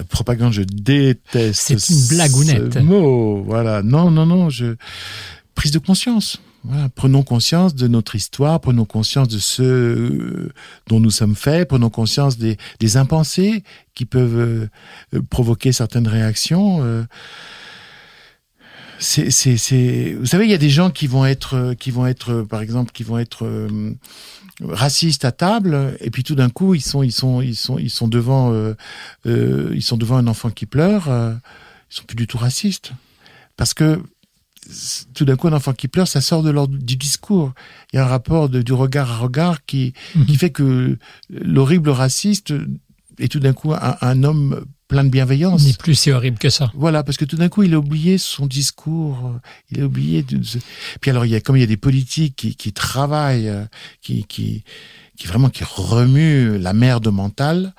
propagande, je déteste. C'est une blagounette. Ce mot, voilà. Non, non, non. Je prise de conscience. Voilà, prenons conscience de notre histoire, prenons conscience de ce euh, dont nous sommes faits, prenons conscience des, des impensés qui peuvent euh, provoquer certaines réactions. Euh. c'est, c'est, c'est, vous savez, il y a des gens qui vont être, qui vont être, par exemple, qui vont être euh, racistes à table, et puis tout d'un coup, ils sont, ils sont, ils sont, ils sont devant, euh, euh, ils sont devant un enfant qui pleure, euh, ils sont plus du tout racistes, parce que tout d'un coup, un enfant qui pleure, ça sort de l'ordre du discours. Il y a un rapport de, du regard à regard qui, Mhm. qui fait que l'horrible raciste est tout d'un coup un, un homme plein de bienveillance. n'est plus si horrible que ça. Voilà, parce que tout d'un coup, il a oublié son discours, euh, il a oublié. De, de- Puis alors, il y a comme il y a des politiques qui, qui travaillent, euh, qui, qui, qui vraiment qui remuent la merde mentale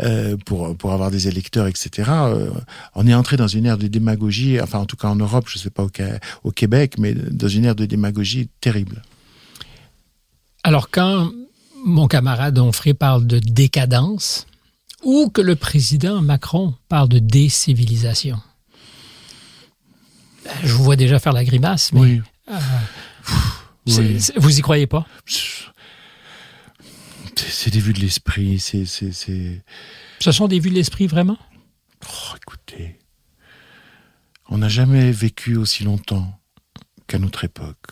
euh, pour pour avoir des électeurs, etc. euh, on est entré dans une ère de démagogie, enfin en tout cas en Europe, je sais pas au, au Québec, mais dans une ère de démagogie terrible. Alors, quand mon camarade Onfray parle de décadence, ou que le président Macron parle de décivilisation, ben, je vous vois déjà faire la grimace, mais Oui. c'est- vous y croyez pas? C'est des vues de l'esprit, c'est. Ce sont des vues de l'esprit, vraiment? Oh, écoutez, on n'a jamais vécu aussi longtemps qu'à notre époque.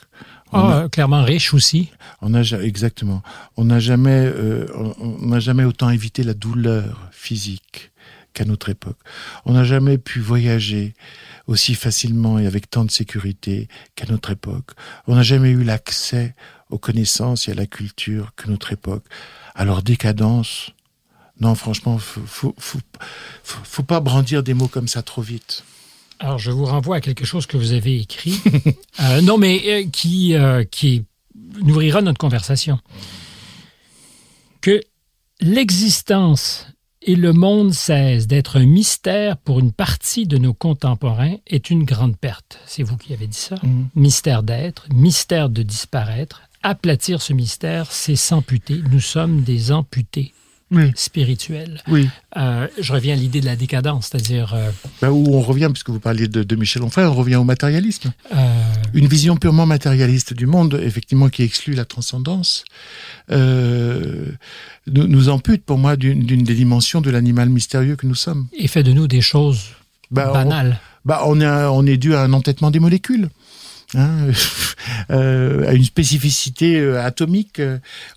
Ah, a- clairement riche aussi. on a exactement. On n'a jamais, euh, on- n'a jamais autant évité la douleur physique qu'à notre époque. On n'a jamais pu voyager aussi facilement et avec tant de sécurité qu'à notre époque. On n'a jamais eu l'accès aux connaissances et à la culture que notre époque. Alors décadence. Non, franchement, faut, faut, faut pas brandir des mots comme ça trop vite. Alors, je vous renvoie à quelque chose que vous avez écrit. Euh, non, mais euh, qui, euh, qui nourrira notre conversation. Que l'existence et le monde cessent d'être un mystère pour une partie de nos contemporains est une grande perte. C'est vous qui avez dit ça. Mhm. Mystère d'être, mystère de disparaître. Aplatir ce mystère, c'est s'amputer. Nous sommes des amputés Oui, spirituels. oui. Euh, je reviens à l'idée de la décadence, c'est-à-dire euh, Bah, où on revient, puisque vous parliez de, de Michel Onfray, on revient au matérialisme. euh, Une vision purement matérialiste du monde, effectivement, qui exclut la transcendance, euh, nous, nous ampute, pour moi, d'une des dimensions de l'animal mystérieux que nous sommes. et fait de nous des choses on- banales. Bah, on est, on est dû à un entêtement des molécules. Hein, euh, à une spécificité euh, atomique,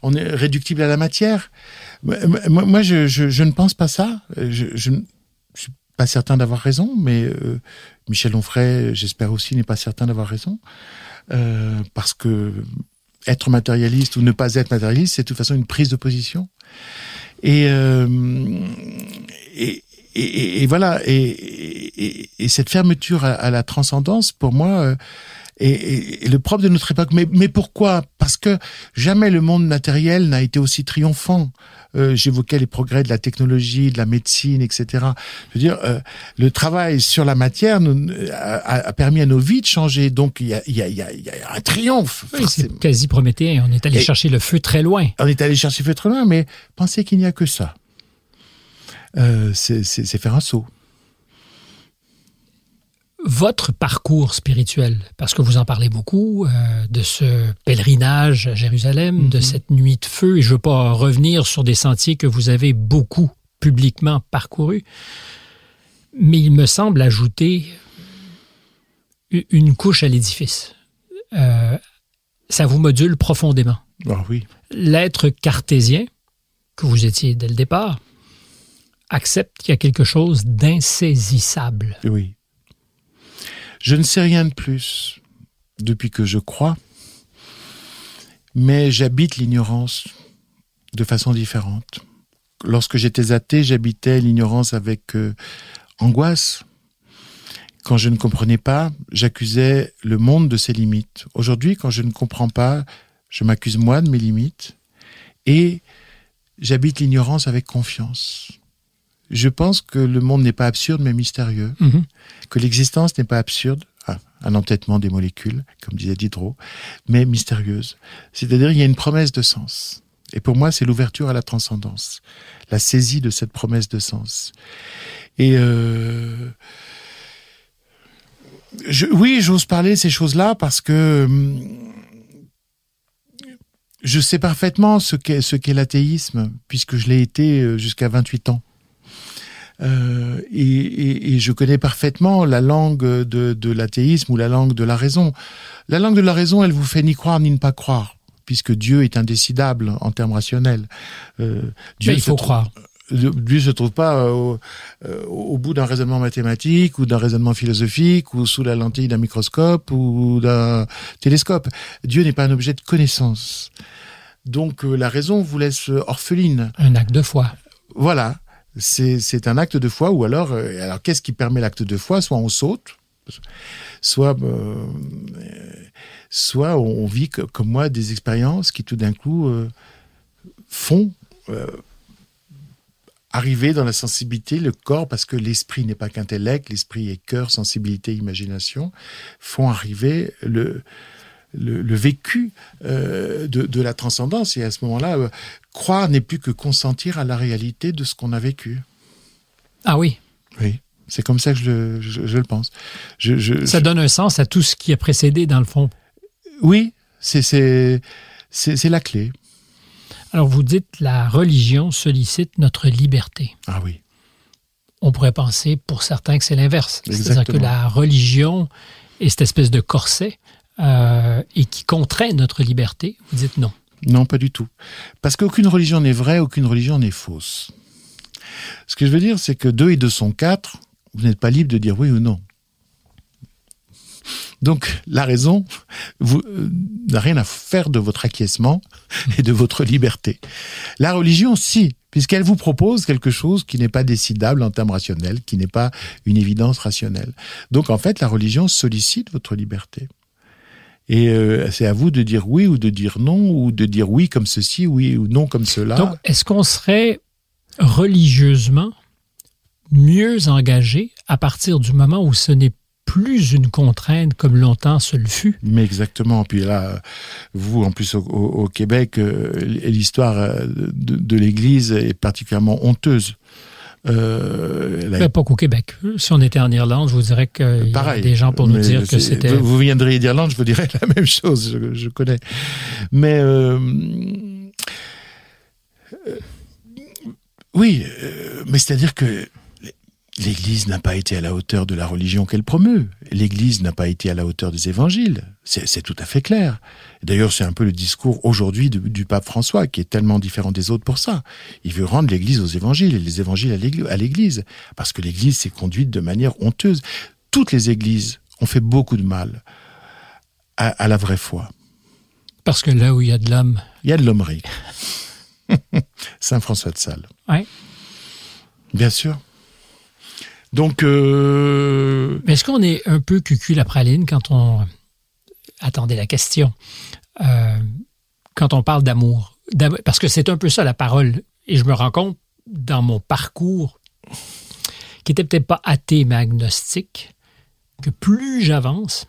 on est réductible à la matière. Moi, je, je, je ne pense pas ça. Je, je ne suis pas certain d'avoir raison, mais euh, Michel Onfray, j'espère aussi, n'est pas certain d'avoir raison, euh, parce que être matérialiste ou ne pas être matérialiste, c'est de toute façon une prise de position. Et, euh, et, et, et- et voilà, et, et- et cette fermeture à, à la transcendance, pour moi, euh, est, est- est le propre de notre époque. Mais, mais pourquoi? Parce que jamais le monde matériel n'a été aussi triomphant. Euh, J'évoquais les progrès de la technologie, de la médecine, etc. Je veux dire, euh, le travail sur la matière nous, a, a permis à nos vies de changer. Donc, il y a, il y a, il y a, il y a un triomphe. Oui, c'est quasi prométhéen. On est allé Et- chercher le feu très loin. On est allé chercher très loin, mais pensez qu'il n'y a que ça. Euh, c'est faire un saut. Votre parcours spirituel, parce que vous en parlez beaucoup, euh, de ce pèlerinage à Jérusalem, de Mhm. cette nuit de feu, et je ne veux pas revenir sur des sentiers que vous avez beaucoup publiquement parcourus, mais il me semble ajouter une couche à l'édifice. Euh, ça vous module profondément. Ah oui. l'être cartésien, que vous étiez dès le départ, accepte qu'il y a quelque chose d'insaisissable. Oui. Je ne sais rien de plus depuis que je crois, mais j'habite l'ignorance de façon différente. Lorsque j'étais athée, j'habitais l'ignorance avec euh, angoisse. Quand je ne comprenais pas, j'accusais le monde de ses limites. Aujourd'hui, quand je ne comprends pas, je m'accuse moi de mes limites et j'habite l'ignorance avec confiance. Je pense que le monde n'est pas absurde mais mystérieux Mhm. que l'existence n'est pas absurde, ah, un entêtement des molécules, comme disait Diderot, mais mystérieuse. C'est-à-dire il y a une promesse de sens. Et pour moi, c'est l'ouverture à la transcendance, la saisie de cette promesse de sens. Et euh, je, oui, j'ose parler de ces choses-là parce que hum, je sais parfaitement ce qu'est ce qu'est l'athéisme, puisque je l'ai été euh, jusqu'à 28 ans. Euh, et, et, je connais parfaitement la langue de, de l'athéisme ou la langue de la raison. La langue de la raison, elle vous fait ni croire ni ne pas croire, puisque Dieu est indécidable en termes rationnels. Euh, Dieu, il faut croire. Dieu se trouve pas au, au bout d'un raisonnement mathématique ou d'un raisonnement philosophique ou sous la lentille d'un microscope ou d'un télescope. Dieu n'est pas un objet de connaissance. Donc la raison vous laisse orpheline. Un acte de foi. Voilà c'est un acte de foi ou alors euh, alors qu'est-ce qui permet l'acte de foi? Soit on saute soit euh, soit on vit comme moi des expériences qui tout d'un coup euh, font arriver dans la sensibilité le corps parce que l'esprit n'est pas qu'intellect l'esprit est cœur sensibilité imagination font arriver le le, vécu euh, de, la transcendance. Et à ce moment-là, euh, croire n'est plus que consentir à la réalité de ce qu'on a vécu. Ah oui. Oui. C'est comme ça que je, je, le pense. Je, ça donne un sens à tout ce qui a précédé, dans le fond. Oui, c'est la clé. Alors vous dites la religion sollicite notre liberté. Ah oui. On pourrait penser pour certains que c'est l'inverse. C'est-à-dire que la religion est cette espèce de corset euh, et qui contraint notre liberté, vous dites non. Non, pas du tout. Parce qu'aucune religion n'est vraie, aucune religion n'est fausse. Ce que je veux dire, c'est que deux et deux sont quatre, vous n'êtes pas libre de dire oui ou non. Donc la raison euh, n'a rien à faire de votre acquiescement et de votre liberté. La religion, si, puisqu'elle vous propose quelque chose qui n'est pas décidable en termes rationnels, qui n'est pas une évidence rationnelle. Donc en fait, la religion sollicite votre liberté. Et euh, c'est à vous de dire oui ou de dire non, ou de dire oui comme ceci, oui ou non comme cela. Donc, est-ce qu'on serait religieusement mieux engagé à partir du moment où ce n'est plus une contrainte comme longtemps ce le fut? Mais exactement. Puis là, vous, en plus au, Québec, euh, l'histoire euh, de l'Église est particulièrement honteuse. Euh, Pas qu'au Québec. Si on était en Irlande, je vous dirais qu'il y a des gens pour nous dire que c'était... Vous, viendriez d'Irlande, je vous dirais la même chose, je, connais. Mais... Euh, euh, oui, euh, mais c'est-à-dire que L'Église n'a pas été à la hauteur de la religion qu'elle promeut. L'Église n'a pas été à la hauteur des évangiles. C'est tout à fait clair. D'ailleurs, c'est un peu le discours aujourd'hui du pape François, qui est tellement différent des autres pour ça. Il veut rendre l'Église aux évangiles et les évangiles à l'Église, parce que l'Église s'est conduite de manière honteuse. Toutes les églises ont fait beaucoup de mal à, la vraie foi. Parce que là où il y a de l'homme... Il y a de l'hommerie. Saint François de Sales. Oui. Bien sûr. Donc. Euh... Mais est-ce qu'on est un peu cucu la praline quand on. Attendez la question. Euh, quand on parle d'amour. Parce que c'est un peu ça la parole. Et je me rends compte dans mon parcours, qui était peut-être pas athée mais agnostique, que plus j'avance,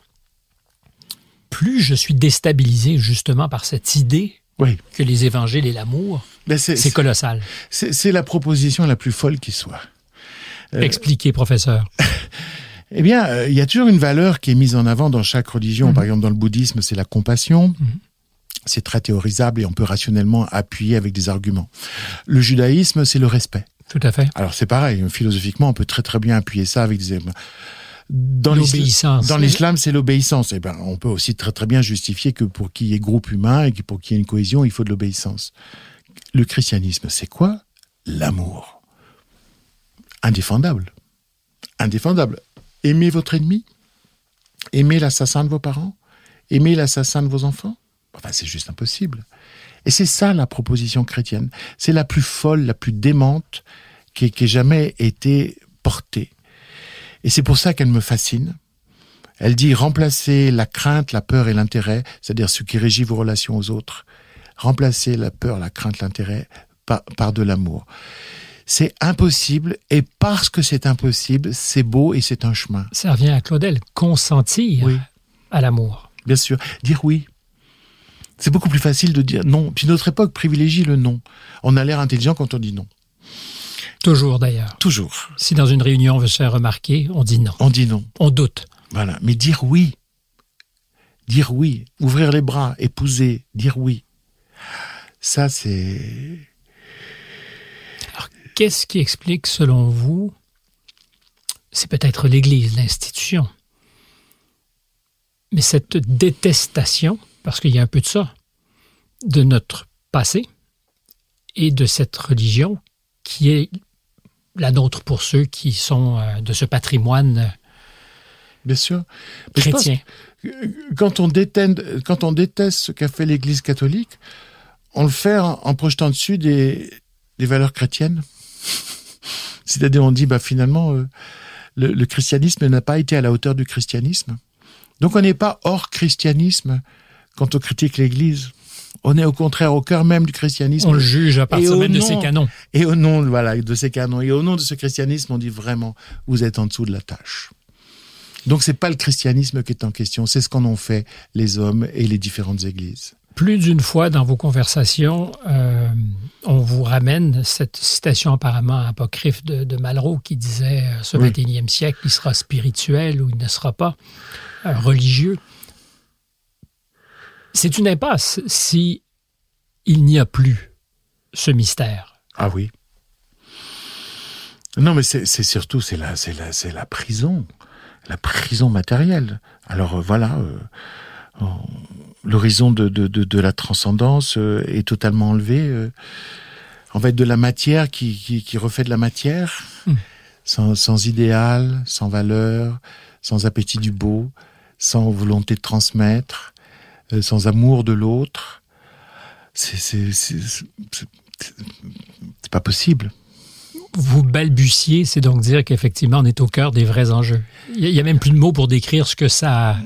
plus je suis déstabilisé justement par cette idée que les évangiles et l'amour, c'est colossal. C'est la proposition la plus folle qui soit. Euh, Expliquez, professeur. Eh bien, euh, il y a toujours une valeur qui est mise en avant dans chaque religion. Mhm. Par exemple, dans le bouddhisme, c'est la compassion. Mhm. C'est très théorisable et on peut rationnellement appuyer avec des arguments. Le judaïsme, c'est le respect. Tout à fait. Alors c'est pareil, philosophiquement, on peut très très bien appuyer ça avec des dans l'obéissance. Dans l'islam, c'est l'obéissance. Et eh ben, on peut aussi très très bien justifier que pour qu'il y ait groupe humain et pour qu'il y ait une cohésion, il faut de l'obéissance. Le christianisme, c'est quoi? L'amour indéfendable. Indéfendable. Aimez votre ennemi Aimez l'assassin de vos parents Aimez l'assassin de vos enfants Enfin, c'est juste impossible. Et c'est ça la proposition chrétienne. C'est la plus folle, la plus démente qui, ait jamais été portée. Et c'est pour ça qu'elle me fascine. Elle dit remplacez la crainte, la peur et l'intérêt, c'est-à-dire ce qui régit vos relations aux autres. Remplacez la peur, la crainte, l'intérêt par de l'amour. C'est impossible et parce que c'est impossible, c'est beau et c'est un chemin. Ça revient à Claudel, consentir à l'amour. Bien sûr, dire oui. C'est beaucoup plus facile de dire non. Puis notre époque privilégie le non. On a l'air intelligent quand on dit non. Toujours d'ailleurs. Toujours. Si dans une réunion on veut se faire remarquer, on dit non. On dit non. On doute. Voilà. Mais dire oui. Dire oui. Ouvrir les bras, épouser, dire oui. Ça, c'est Qu'est-ce qui explique, selon vous, c'est peut-être l'Église, l'institution. Mais cette détestation, parce qu'il y a un peu de ça, de notre passé et de cette religion qui est la nôtre pour ceux qui sont euh, de ce patrimoine Bien sûr. Mais chrétien. Quand on, déteste, quand on déteste ce qu'a fait l'Église catholique, on le fait en, projetant dessus des, des valeurs chrétiennes. C'est-à-dire, on dit, bah, finalement, euh, le, le, christianisme n'a pas été à la hauteur du christianisme. Donc, on n'est pas hors christianisme quand on critique l'Église. On est au contraire au cœur même du christianisme. On le juge à partir même de ses canons. Et au nom, voilà, de ses canons. Et au nom de ce christianisme, on dit vraiment, vous êtes en dessous de la tâche. Donc c'est pas le christianisme qui est en question, c'est ce qu'en ont fait les hommes et les différentes églises. Plus d'une fois dans vos conversations, euh, on vous ramène cette citation apparemment apocryphe de, Malraux qui disait euh, ce 21e siècle, il sera spirituel ou il ne sera pas euh, religieux. C'est une impasse si il n'y a plus ce mystère. Ah oui. Non, mais c'est surtout c'est la c'est la c'est la prison la prison matérielle. Alors voilà, l'horizon de, de, de, la transcendance euh, est totalement enlevé. en fait, de la matière qui, qui, qui refait de la matière, hmm. sans, sans idéal, sans valeur, sans appétit du beau, sans volonté de transmettre, sans amour de l'autre. C'est pas possible vous balbutiez, c'est donc dire qu'effectivement, on est au cœur des vrais enjeux. Il n'y a, même plus de mots pour décrire ce que ça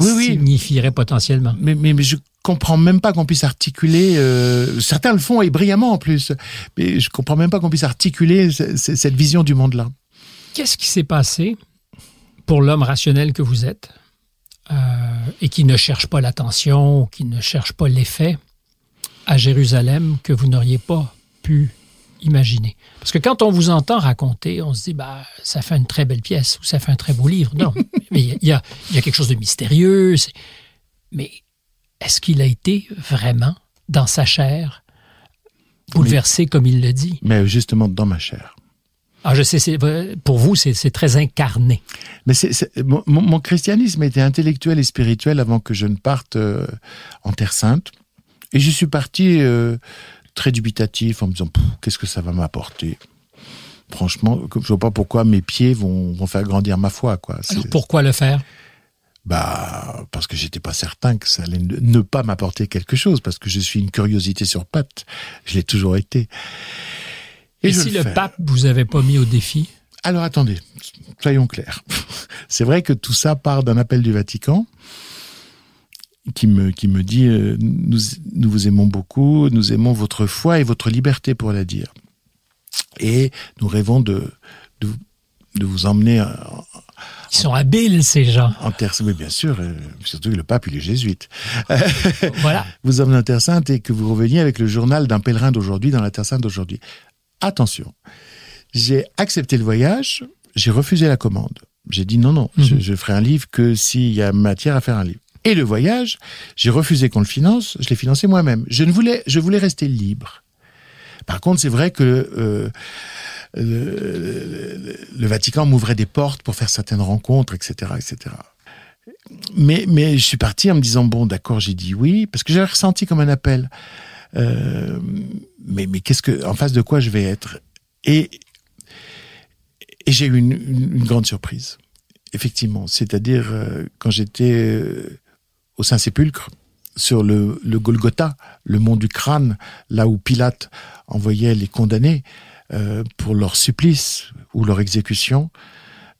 signifierait potentiellement. Mais, mais, mais, je comprends même pas qu'on puisse articuler. Euh, certains le font et brillamment en plus. Mais je comprends même pas qu'on puisse articuler cette vision du monde-là. Qu'est-ce qui s'est passé pour l'homme rationnel que vous êtes euh, et qui ne cherche pas l'attention, qui ne cherche pas l'effet à Jérusalem que vous n'auriez pas pu imaginer. Parce que quand on vous entend raconter, on se dit, bah, ça fait une très belle pièce ou ça fait un très beau livre. Non, mais il y, a, quelque chose de mystérieux. Mais est-ce qu'il a été vraiment dans sa chair, bouleversé comme il le dit? Mais justement dans ma chair. Ah, je sais, pour vous, c'est très incarné. Mais c'est mon, christianisme était intellectuel et spirituel avant que je ne parte euh, en Terre Sainte. Et je suis parti euh, très dubitatif en me disant qu'est-ce que ça va m'apporter? Franchement je vois pas pourquoi mes pieds vont, vont faire grandir ma foi quoi. Alors pourquoi le faire? Bah parce que j'étais pas certain que ça allait ne pas m'apporter quelque chose parce que je suis une curiosité sur pattes. Je l'ai toujours été. Et, si le, pape vous avait pas mis au défi? Alors attendez. Soyons clairs. C'est vrai que tout ça part d'un appel du Vatican qui me, qui me dit euh, nous, nous vous aimons beaucoup, nous aimons votre foi et votre liberté pour la dire. Et nous rêvons de, de, de vous emmener. En, Ils sont habiles, ces gens. En terre, oui, bien sûr. Euh, surtout que le pape, il est jésuite. voilà. Vous emmenez en Terre Sainte et que vous reveniez avec le journal d'un pèlerin d'aujourd'hui dans la Terre Sainte d'aujourd'hui. Attention. J'ai accepté le voyage, j'ai refusé la commande. J'ai dit non, non, je, mhm. je, ferai un livre que s'il y a matière à faire un livre. Et le voyage, j'ai refusé qu'on le finance, je l'ai financé moi-même. Je ne voulais, je voulais rester libre. Par contre, c'est vrai que euh, le, le, Vatican m'ouvrait des portes pour faire certaines rencontres, etc., etc. Mais, mais je suis parti en me disant bon, d'accord, j'ai dit oui parce que j'avais ressenti comme un appel. Euh, mais mais qu'est-ce que, en face de quoi je vais être? Et et j'ai eu une, une, grande surprise, effectivement. C'est-à-dire euh, quand j'étais euh, au Saint-Sépulcre, sur le, le, Golgotha, le mont du crâne, là où Pilate envoyait les condamnés euh, pour leur supplice ou leur exécution.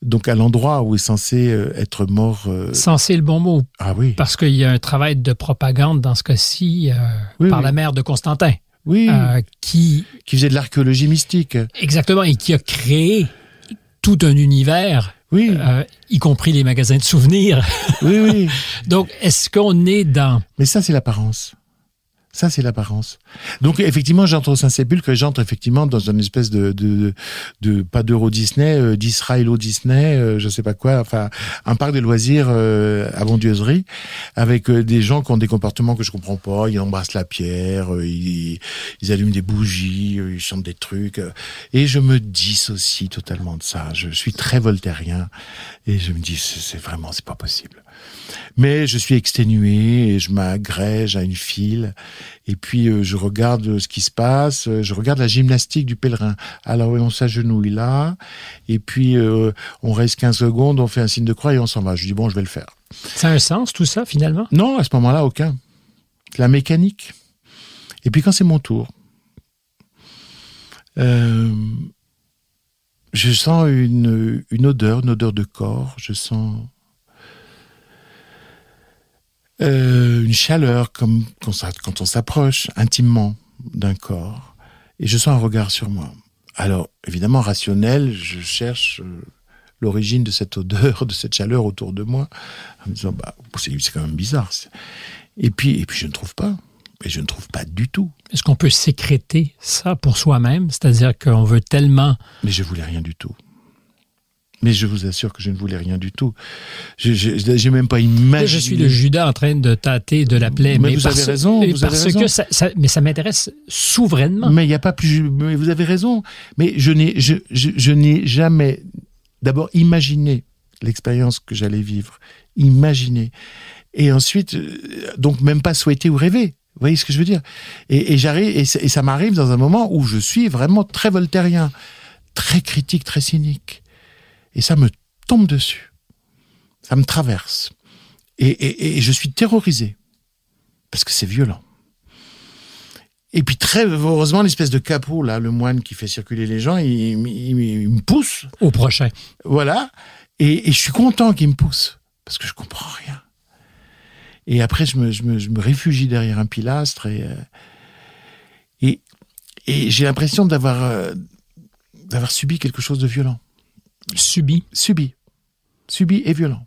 Donc à l'endroit où est censé euh, être mort. Euh... Censé le bon mot. Ah oui. Parce qu'il y a un travail de propagande dans ce cas-ci euh, par la mère de Constantin. Oui. Qui qui faisait de l'archéologie mystique. Exactement et qui a créé tout un univers oui. Euh, y compris les magasins de souvenirs. Oui, oui. Donc, est-ce qu'on est dans... Mais ça, c'est l'apparence. Ça, c'est l'apparence. Donc, effectivement, j'entre au Saint-Sépulcre et j'entre effectivement dans une espèce de, de, de, pas d'Euro Disney, euh, d'Israélo Disney, euh, je sais pas quoi, enfin, un parc de loisirs euh, à Bondieuserie, avec euh, des gens qui ont des comportements que je comprends pas. Ils embrassent la pierre, euh, ils, ils allument des bougies, euh, ils chantent des trucs. Et je me dissocie totalement de ça. Je suis très voltairien et je me dis c'est vraiment c'est pas possible. Mais je suis exténué et je m'agrège à une file. Et puis euh, je regarde ce qui se passe. Je regarde la gymnastique du pèlerin. Alors on s'agenouille là. Et puis euh, on reste 15 secondes, on fait un signe de croix et on s'en va. Je dis bon, je vais le faire. Ça a un sens, tout ça, finalement? Non, à ce moment-là, aucun. La mécanique. Et puis quand c'est mon tour, euh, je sens une, une odeur, une odeur de corps. Je sens euh, une chaleur comme quand, on s'approche intimement d'un corps. Et je sens un regard sur moi. Alors, évidemment, rationnel, je cherche euh, l'origine de cette odeur, de cette chaleur autour de moi, en me disant, bah, c'est quand même bizarre. Et puis, et puis, je ne trouve pas. Et je ne trouve pas du tout. Est-ce qu'on peut sécréter ça pour soi-même? C'est-à-dire qu'on veut tellement... Mais je voulais rien du tout. Mais je vous assure que je ne voulais rien du tout. Je j'ai même pas imaginé. Je suis le Judas en train de tâter de la plaie. Mais vous parce, avez raison, mais vous avez parce raison. que ça, ça- mais ça m'intéresse souverainement. Mais il n'y a pas plus. Mais vous avez raison. Mais je n'ai, je, je, je n'ai jamais, d'abord, imaginé l'expérience que j'allais vivre. Imaginé. Et ensuite, euh, donc même pas souhaité ou rêvé. Vous voyez ce que je veux dire? Et, et j'arrive, et, et ça m'arrive dans un moment où je suis vraiment très voltairien, très critique, très cynique. Et ça me tombe dessus. Ça me traverse. Et, et, et je suis terrorisé. Parce que c'est violent. Et puis très heureusement, l'espèce de capot, là, le moine qui fait circuler les gens, il, il- il- il me pousse. Au prochain. Voilà. Et, et je suis content qu'il me pousse. Parce que je comprends rien. Et après, je me, je me, je me réfugie derrière un pilastre et, euh, et, et j'ai l'impression d'avoir, euh, d'avoir subi quelque chose de violent. Subi. Subi. Subi et violent.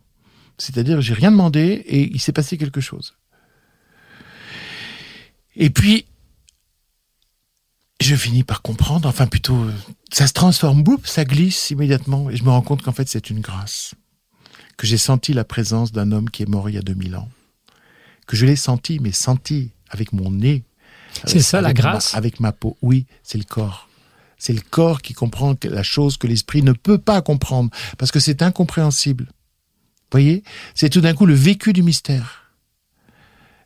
C'est-à-dire, j'ai rien demandé et il s'est passé quelque chose. Et puis, je finis par comprendre, enfin plutôt, ça se transforme, boum, ça glisse immédiatement et je me rends compte qu'en fait c'est une grâce. Que j'ai senti la présence d'un homme qui est mort il y a 2000 ans. Que je l'ai senti, mais senti avec mon nez. C'est ça, la ma- grâce? Avec ma peau. Oui, c'est le corps. C'est le corps qui comprend la chose que l'esprit ne peut pas comprendre parce que c'est incompréhensible. Vous voyez? C'est tout d'un coup le vécu du mystère.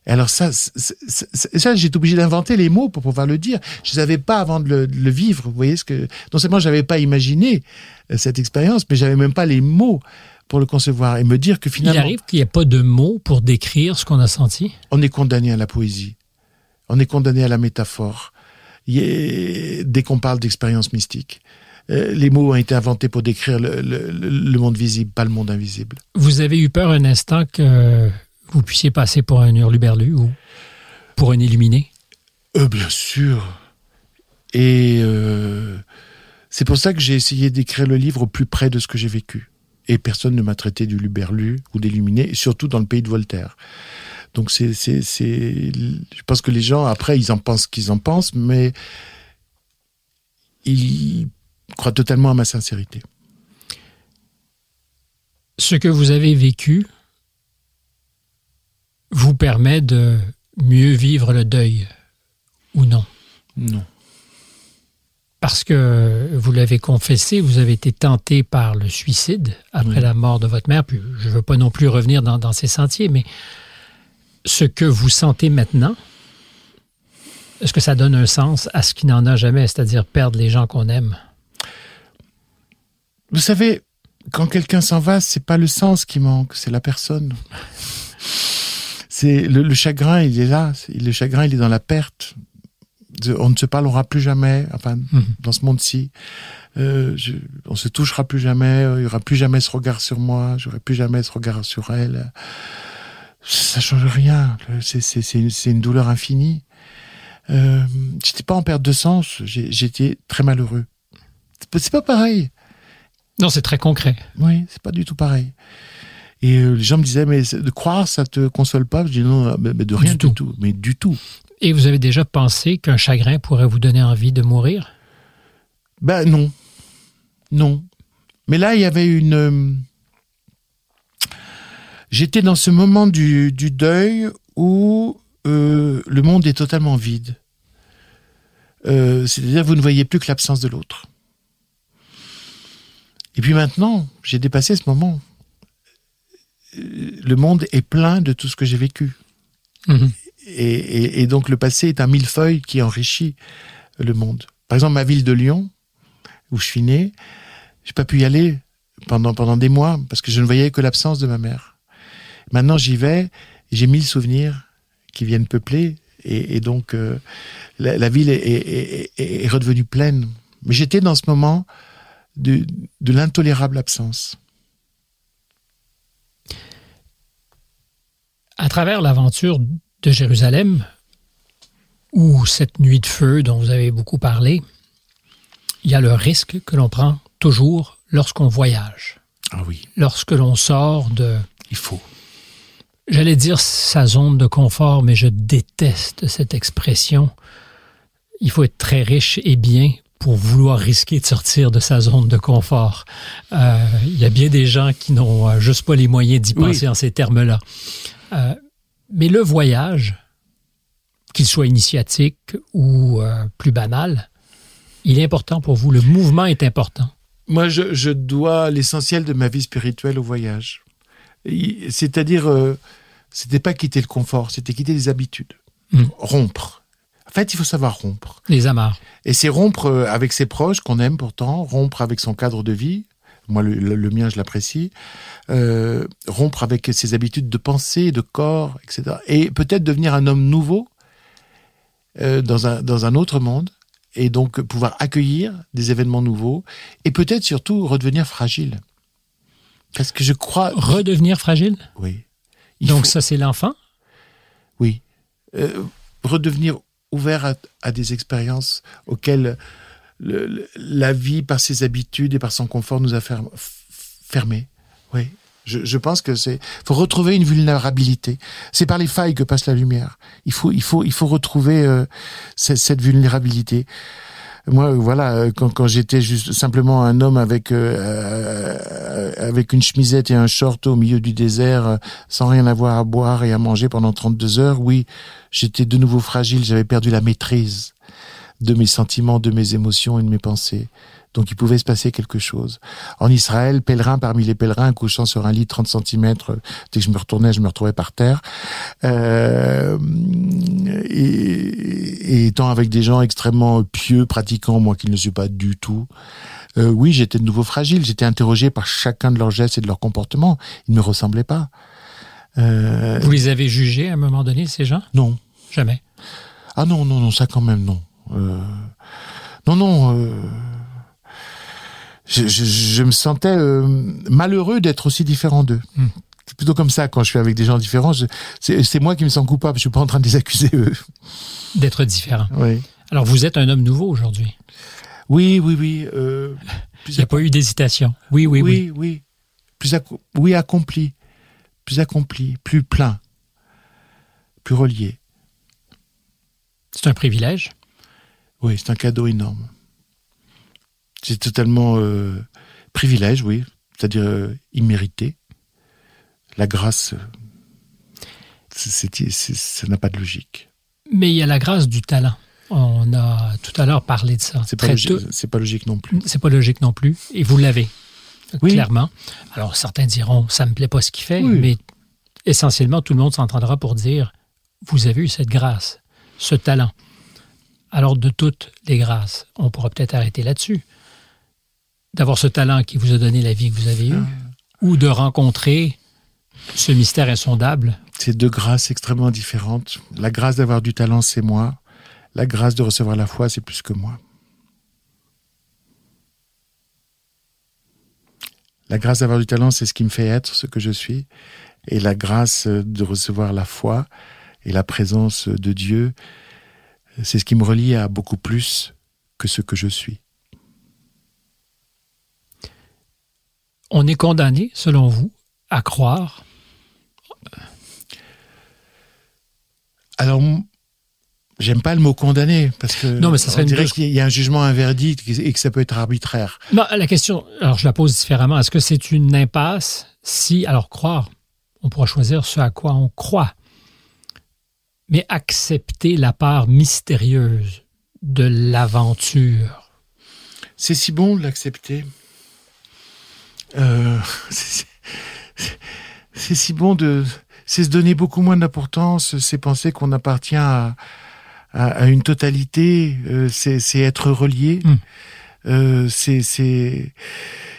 Et alors ça, ça j'ai été obligé d'inventer les mots pour pouvoir le dire. Je ne savais pas avant de le, de le vivre. Vous voyez ce que non seulement j'avais pas imaginé euh, cette expérience, mais j'avais même pas les mots pour le concevoir et me dire que Il finalement arrive qu'il n'y ait pas de mots pour décrire ce qu'on a senti? on est condamné à la poésie, on est condamné à la métaphore. Dès qu'on parle d'expérience mystique, euh, les mots ont été inventés pour décrire le, le- le- le monde visible, pas le monde invisible. Vous avez eu peur un instant que vous puissiez passer pour un hurluberlu ou pour un illuminé? Euh, bien sûr. Et euh, c'est pour ça que j'ai essayé d'écrire le livre au plus près de ce que j'ai vécu. Et personne ne m'a traité du luberlu ou d'illuminé, surtout dans le pays de Voltaire. Donc c'est, c'est, c'est, je pense que les gens après ils en pensent ce qu'ils en pensent, mais ils croient totalement à ma sincérité. Ce que vous avez vécu vous permet de mieux vivre le deuil ou non? Non. Parce que vous l'avez confessé, vous avez été tenté par le suicide après Oui. la mort de votre mère. Puis je ne veux pas non plus revenir dans, dans ces sentiers, mais ce que vous sentez maintenant, est-ce que ça donne un sens à ce qui n'en a jamais, c'est-à-dire perdre les gens qu'on aime? Vous savez, quand quelqu'un s'en va, c'est pas le sens qui manque, c'est la personne. C'est le, le chagrin, il est là. Le chagrin, il est dans la perte. On ne se parlera plus jamais, enfin, Mhm. dans ce monde-ci. Euh, je- on se touchera plus jamais. Il y aura plus jamais ce regard sur moi. J'aurai plus jamais ce regard sur elle. Ça change rien. C'est une, douleur infinie. Euh, J'étais pas en perte de sens. J'étais très malheureux. C'est pas- pareil. Non, c'est très concret. Oui, c'est pas du tout pareil. Et euh, les gens me disaient, mais de croire, ça te console pas? Je dis non, mais, mais de rien Du du, tout. tout. Mais du tout. Et vous avez déjà pensé qu'un chagrin pourrait vous donner envie de mourir? Ben non. Non. Mais là, il y avait une... J'étais dans ce moment du, du deuil où euh, le monde est totalement vide. Euh, C'est-à-dire vous ne voyez plus que l'absence de l'autre. Et puis maintenant, j'ai dépassé ce moment. Euh, Le monde est plein de tout ce que j'ai vécu. Mhm. Et, et- et donc le passé est un millefeuille qui enrichit le monde. Par exemple, ma ville de Lyon, où je suis né, j'ai pas pu y aller pendant pendant des mois parce que je ne voyais que l'absence de ma mère. Maintenant, j'y vais j'ai mille souvenirs qui viennent peupler et, et donc euh, la, la ville est, est- est- est redevenue pleine. Mais j'étais dans ce moment de, de l'intolérable absence. À travers l'aventure de Jérusalem, ou cette nuit de feu dont vous avez beaucoup parlé, il y a le risque que l'on prend toujours lorsqu'on voyage, Ah oui, lorsque l'on sort de, il faut. J'allais dire sa zone de confort, mais je déteste cette expression. Il faut être très riche et bien pour vouloir risquer de sortir de sa zone de confort. Euh, il y a bien des gens qui n'ont euh, juste pas les moyens d'y Oui. penser en ces termes-là. Euh, mais le voyage, qu'il soit initiatique ou euh, plus banal, il est important pour vous. Le mouvement est important. Moi, je, je dois l'essentiel de ma vie spirituelle au voyage. C'est-à-dire, euh, c'était pas quitter le confort, c'était quitter les habitudes. Mm. Rompre. En fait, il faut savoir rompre. Les amarres. Et c'est rompre euh, avec ses proches qu'on aime pourtant, rompre avec son cadre de vie. Moi, le, le- le mien, je l'apprécie. Euh, rompre avec ses habitudes de pensée, de corps, etc. Et peut-être devenir un homme nouveau euh, dans, un, dans un autre monde. Et donc pouvoir accueillir des événements nouveaux. Et peut-être surtout redevenir fragile. Parce que je crois... Redevenir fragile? Oui. Il Donc faut- ça, c'est l'enfant. oui. Euh, redevenir ouvert à, à des expériences auxquelles le- le- la vie, par ses habitudes et par son confort, nous a ferm- fermés. Oui. Je, je pense que c'est faut retrouver une vulnérabilité. C'est par les failles que passe la lumière. Il faut il faut il faut retrouver euh, cette, cette vulnérabilité. Moi, voilà, euh, quand, j'étais juste simplement un homme avec euh, euh, avec une chemisette et un short au milieu du désert, sans rien avoir à boire et à manger pendant 32 heures, oui, j'étais de nouveau fragile. J'avais perdu la maîtrise de mes sentiments, de mes émotions et de mes pensées. Donc il pouvait se passer quelque chose. En Israël, pèlerin parmi les pèlerins, couchant sur un lit de 30 cm, dès que je me retournais, je me retrouvais par terre. Euh, et, et étant avec des gens extrêmement pieux, pratiquants, moi qui ne le suis pas du tout, euh, oui, j'étais de nouveau fragile. J'étais interrogé par chacun de leurs gestes et de leurs comportements. Ils ne me ressemblaient pas. Euh, Vous les avez jugés à un moment donné, ces gens? Non. Jamais? Ah non, non, non, ça quand même, non. Euh, non, non. euh, je, je, je me sentais euh, malheureux d'être aussi différent d'eux. Hmm. C'est plutôt comme ça quand je suis avec des gens différents. C'est moi qui me sens coupable. Je suis pas en train de les accuser eux. D'être différent. Oui, Alors, vous êtes un homme nouveau aujourd'hui. oui, oui, oui. euh, Il n'y a pas eu d'hésitation. Oui, oui, oui. oui, oui. Plus oui, accompli, plus accompli, plus plein, plus relié. C'est un privilège. Oui, c'est un cadeau énorme. C'est totalement euh, privilège, oui, c'est-à-dire euh, immérité. La grâce, euh, ça n'a pas de logique. Mais il y a la grâce du talent. On a tout à l'heure parlé de ça. C'est pas, logique- pas logique non plus. C'est pas logique non plus. Et vous l'avez. Oui. Clairement. Alors, certains diront, ça me plaît pas ce qu'il fait, Oui. mais essentiellement, tout le monde s'entendra pour dire, vous avez eu cette grâce, ce talent. Alors, de toutes les grâces, on pourra peut-être arrêter là-dessus. D'avoir ce talent qui vous a donné la vie que vous avez eue, ou de rencontrer ce mystère insondable? C'est deux grâces extrêmement différentes. La grâce d'avoir du talent, c'est moi. La grâce de recevoir la foi, c'est plus que moi. La grâce d'avoir du talent, c'est ce qui me fait être ce que je suis. Et la grâce de recevoir la foi et la présence de Dieu, c'est ce qui me relie à beaucoup plus que ce que je suis. On est condamné, selon vous, à croire? Alors, j'aime pas le mot condamné, parce que Non, mais ça serait on dirait qu'il y a un jugement, un verdict, et que ça peut être arbitraire. Non, la question, alors je la pose différemment. Est-ce que c'est une impasse si, alors croire, on pourra choisir ce à quoi on croit. Mais accepter la part mystérieuse de l'aventure? C'est si bon de l'accepter. Euh, c'est si bon de... C'est se donner beaucoup moins d'importance, c'est penser qu'on appartient à, à, une totalité, euh, c'est être relié, mm. euh, c'est c'est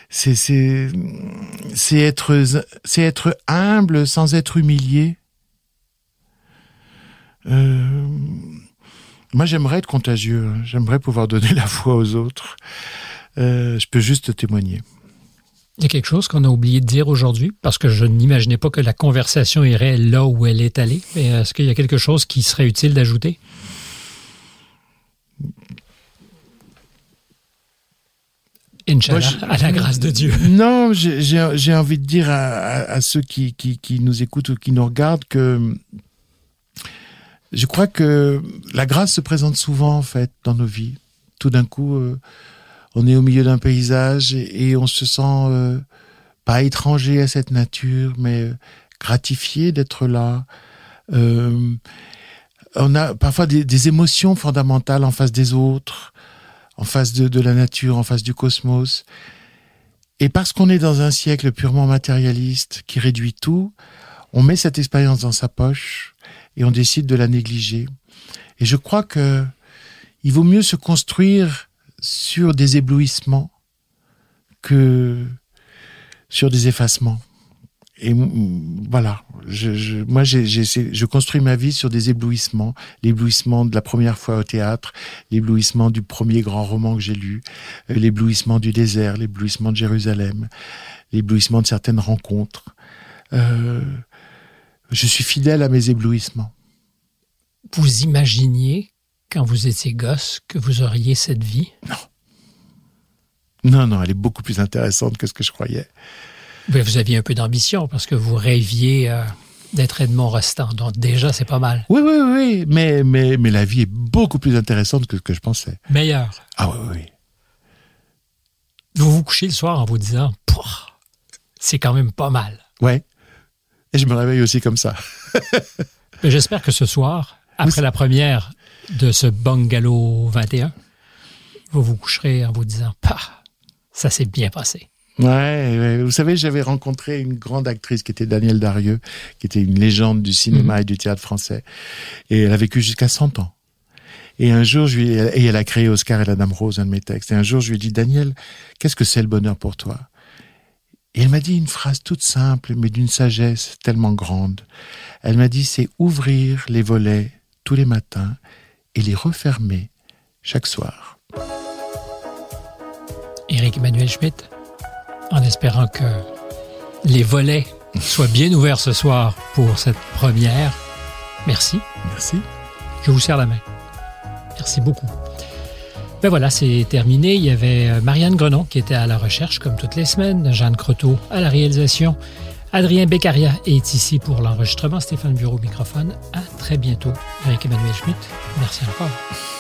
c'est c'est être c'est être humble sans être humilié. Euh, moi, j'aimerais être contagieux. Hein. J'aimerais pouvoir donner la foi aux autres. Euh, je peux juste témoigner. Il y a quelque chose qu'on a oublié de dire aujourd'hui, parce que je n'imaginais pas que la conversation irait là où elle est allée. Mais est-ce qu'il y a quelque chose qui serait utile d'ajouter? Inch'Allah, à la grâce de Dieu. Non, j'ai envie de dire à, ceux qui, qui, qui, nous écoutent ou qui nous regardent que je crois que la grâce se présente souvent en fait dans nos vies. Tout d'un coup, euh, on est au milieu d'un paysage et, on se sent euh, pas étranger à cette nature, mais euh, gratifié d'être là. on a parfois des, des, émotions fondamentales en face des autres, en face de, de la nature, en face du cosmos. Et parce qu'on est dans un siècle purement matérialiste qui réduit tout, on met cette expérience dans sa poche et on décide de la négliger. Et je crois que il vaut mieux se construire sur des éblouissements que sur des effacements. Et voilà, je, moi j'ai, je construis ma vie sur des éblouissements, l'éblouissement de la première fois au théâtre, l'éblouissement du premier grand roman que j'ai lu, euh, l'éblouissement du désert, l'éblouissement de Jérusalem, l'éblouissement de certaines rencontres. Euh, je suis fidèle à mes éblouissements. Vous imaginiez, quand vous étiez gosse, que vous auriez cette vie? Non. Non, non, elle est beaucoup plus intéressante que ce que je croyais. Mais vous aviez un peu d'ambition parce que vous rêviez euh, d'être Edmond Rostand. Donc déjà, c'est pas mal. Oui, oui, oui. Mais, mais, mais la vie est beaucoup plus intéressante que ce que je pensais. Meilleure. Ah oui, oui. Vous vous couchez le soir en vous disant, c'est quand même pas mal. Ouais. Et je me réveille aussi comme ça. J'espère que ce soir, après la première de ce Bungalow 21, vous vous coucherez en vous disant, Pah, ça s'est bien passé. Ouais, vous savez, j'avais rencontré une grande actrice qui était Danielle Darieux, qui était une légende du cinéma mhm. et du théâtre français. Et elle a vécu jusqu'à 100 ans. Et un jour, je lui, et elle a créé Oscar et la Dame Rose, un de mes textes. Et un jour, je lui ai dit, Daniel, qu'est-ce que c'est le bonheur pour toi? Et elle m'a dit une phrase toute simple, mais d'une sagesse tellement grande. Elle m'a dit, c'est ouvrir les volets tous les matins et les refermer chaque soir. Éric Emmanuel Schmitt, en espérant que les volets soient bien ouverts ce soir pour cette première. Merci. Merci. Je vous serre la main. Merci beaucoup. Ben voilà, c'est terminé. Il y avait euh, Marianne Grenon qui était à la recherche comme toutes les semaines, Jeanne Croteau à la réalisation, Adrien Beccaria est ici pour l'enregistrement, Stéphane Bureau microphone. À très bientôt. Avec Emmanuel Schmitt, merci encore.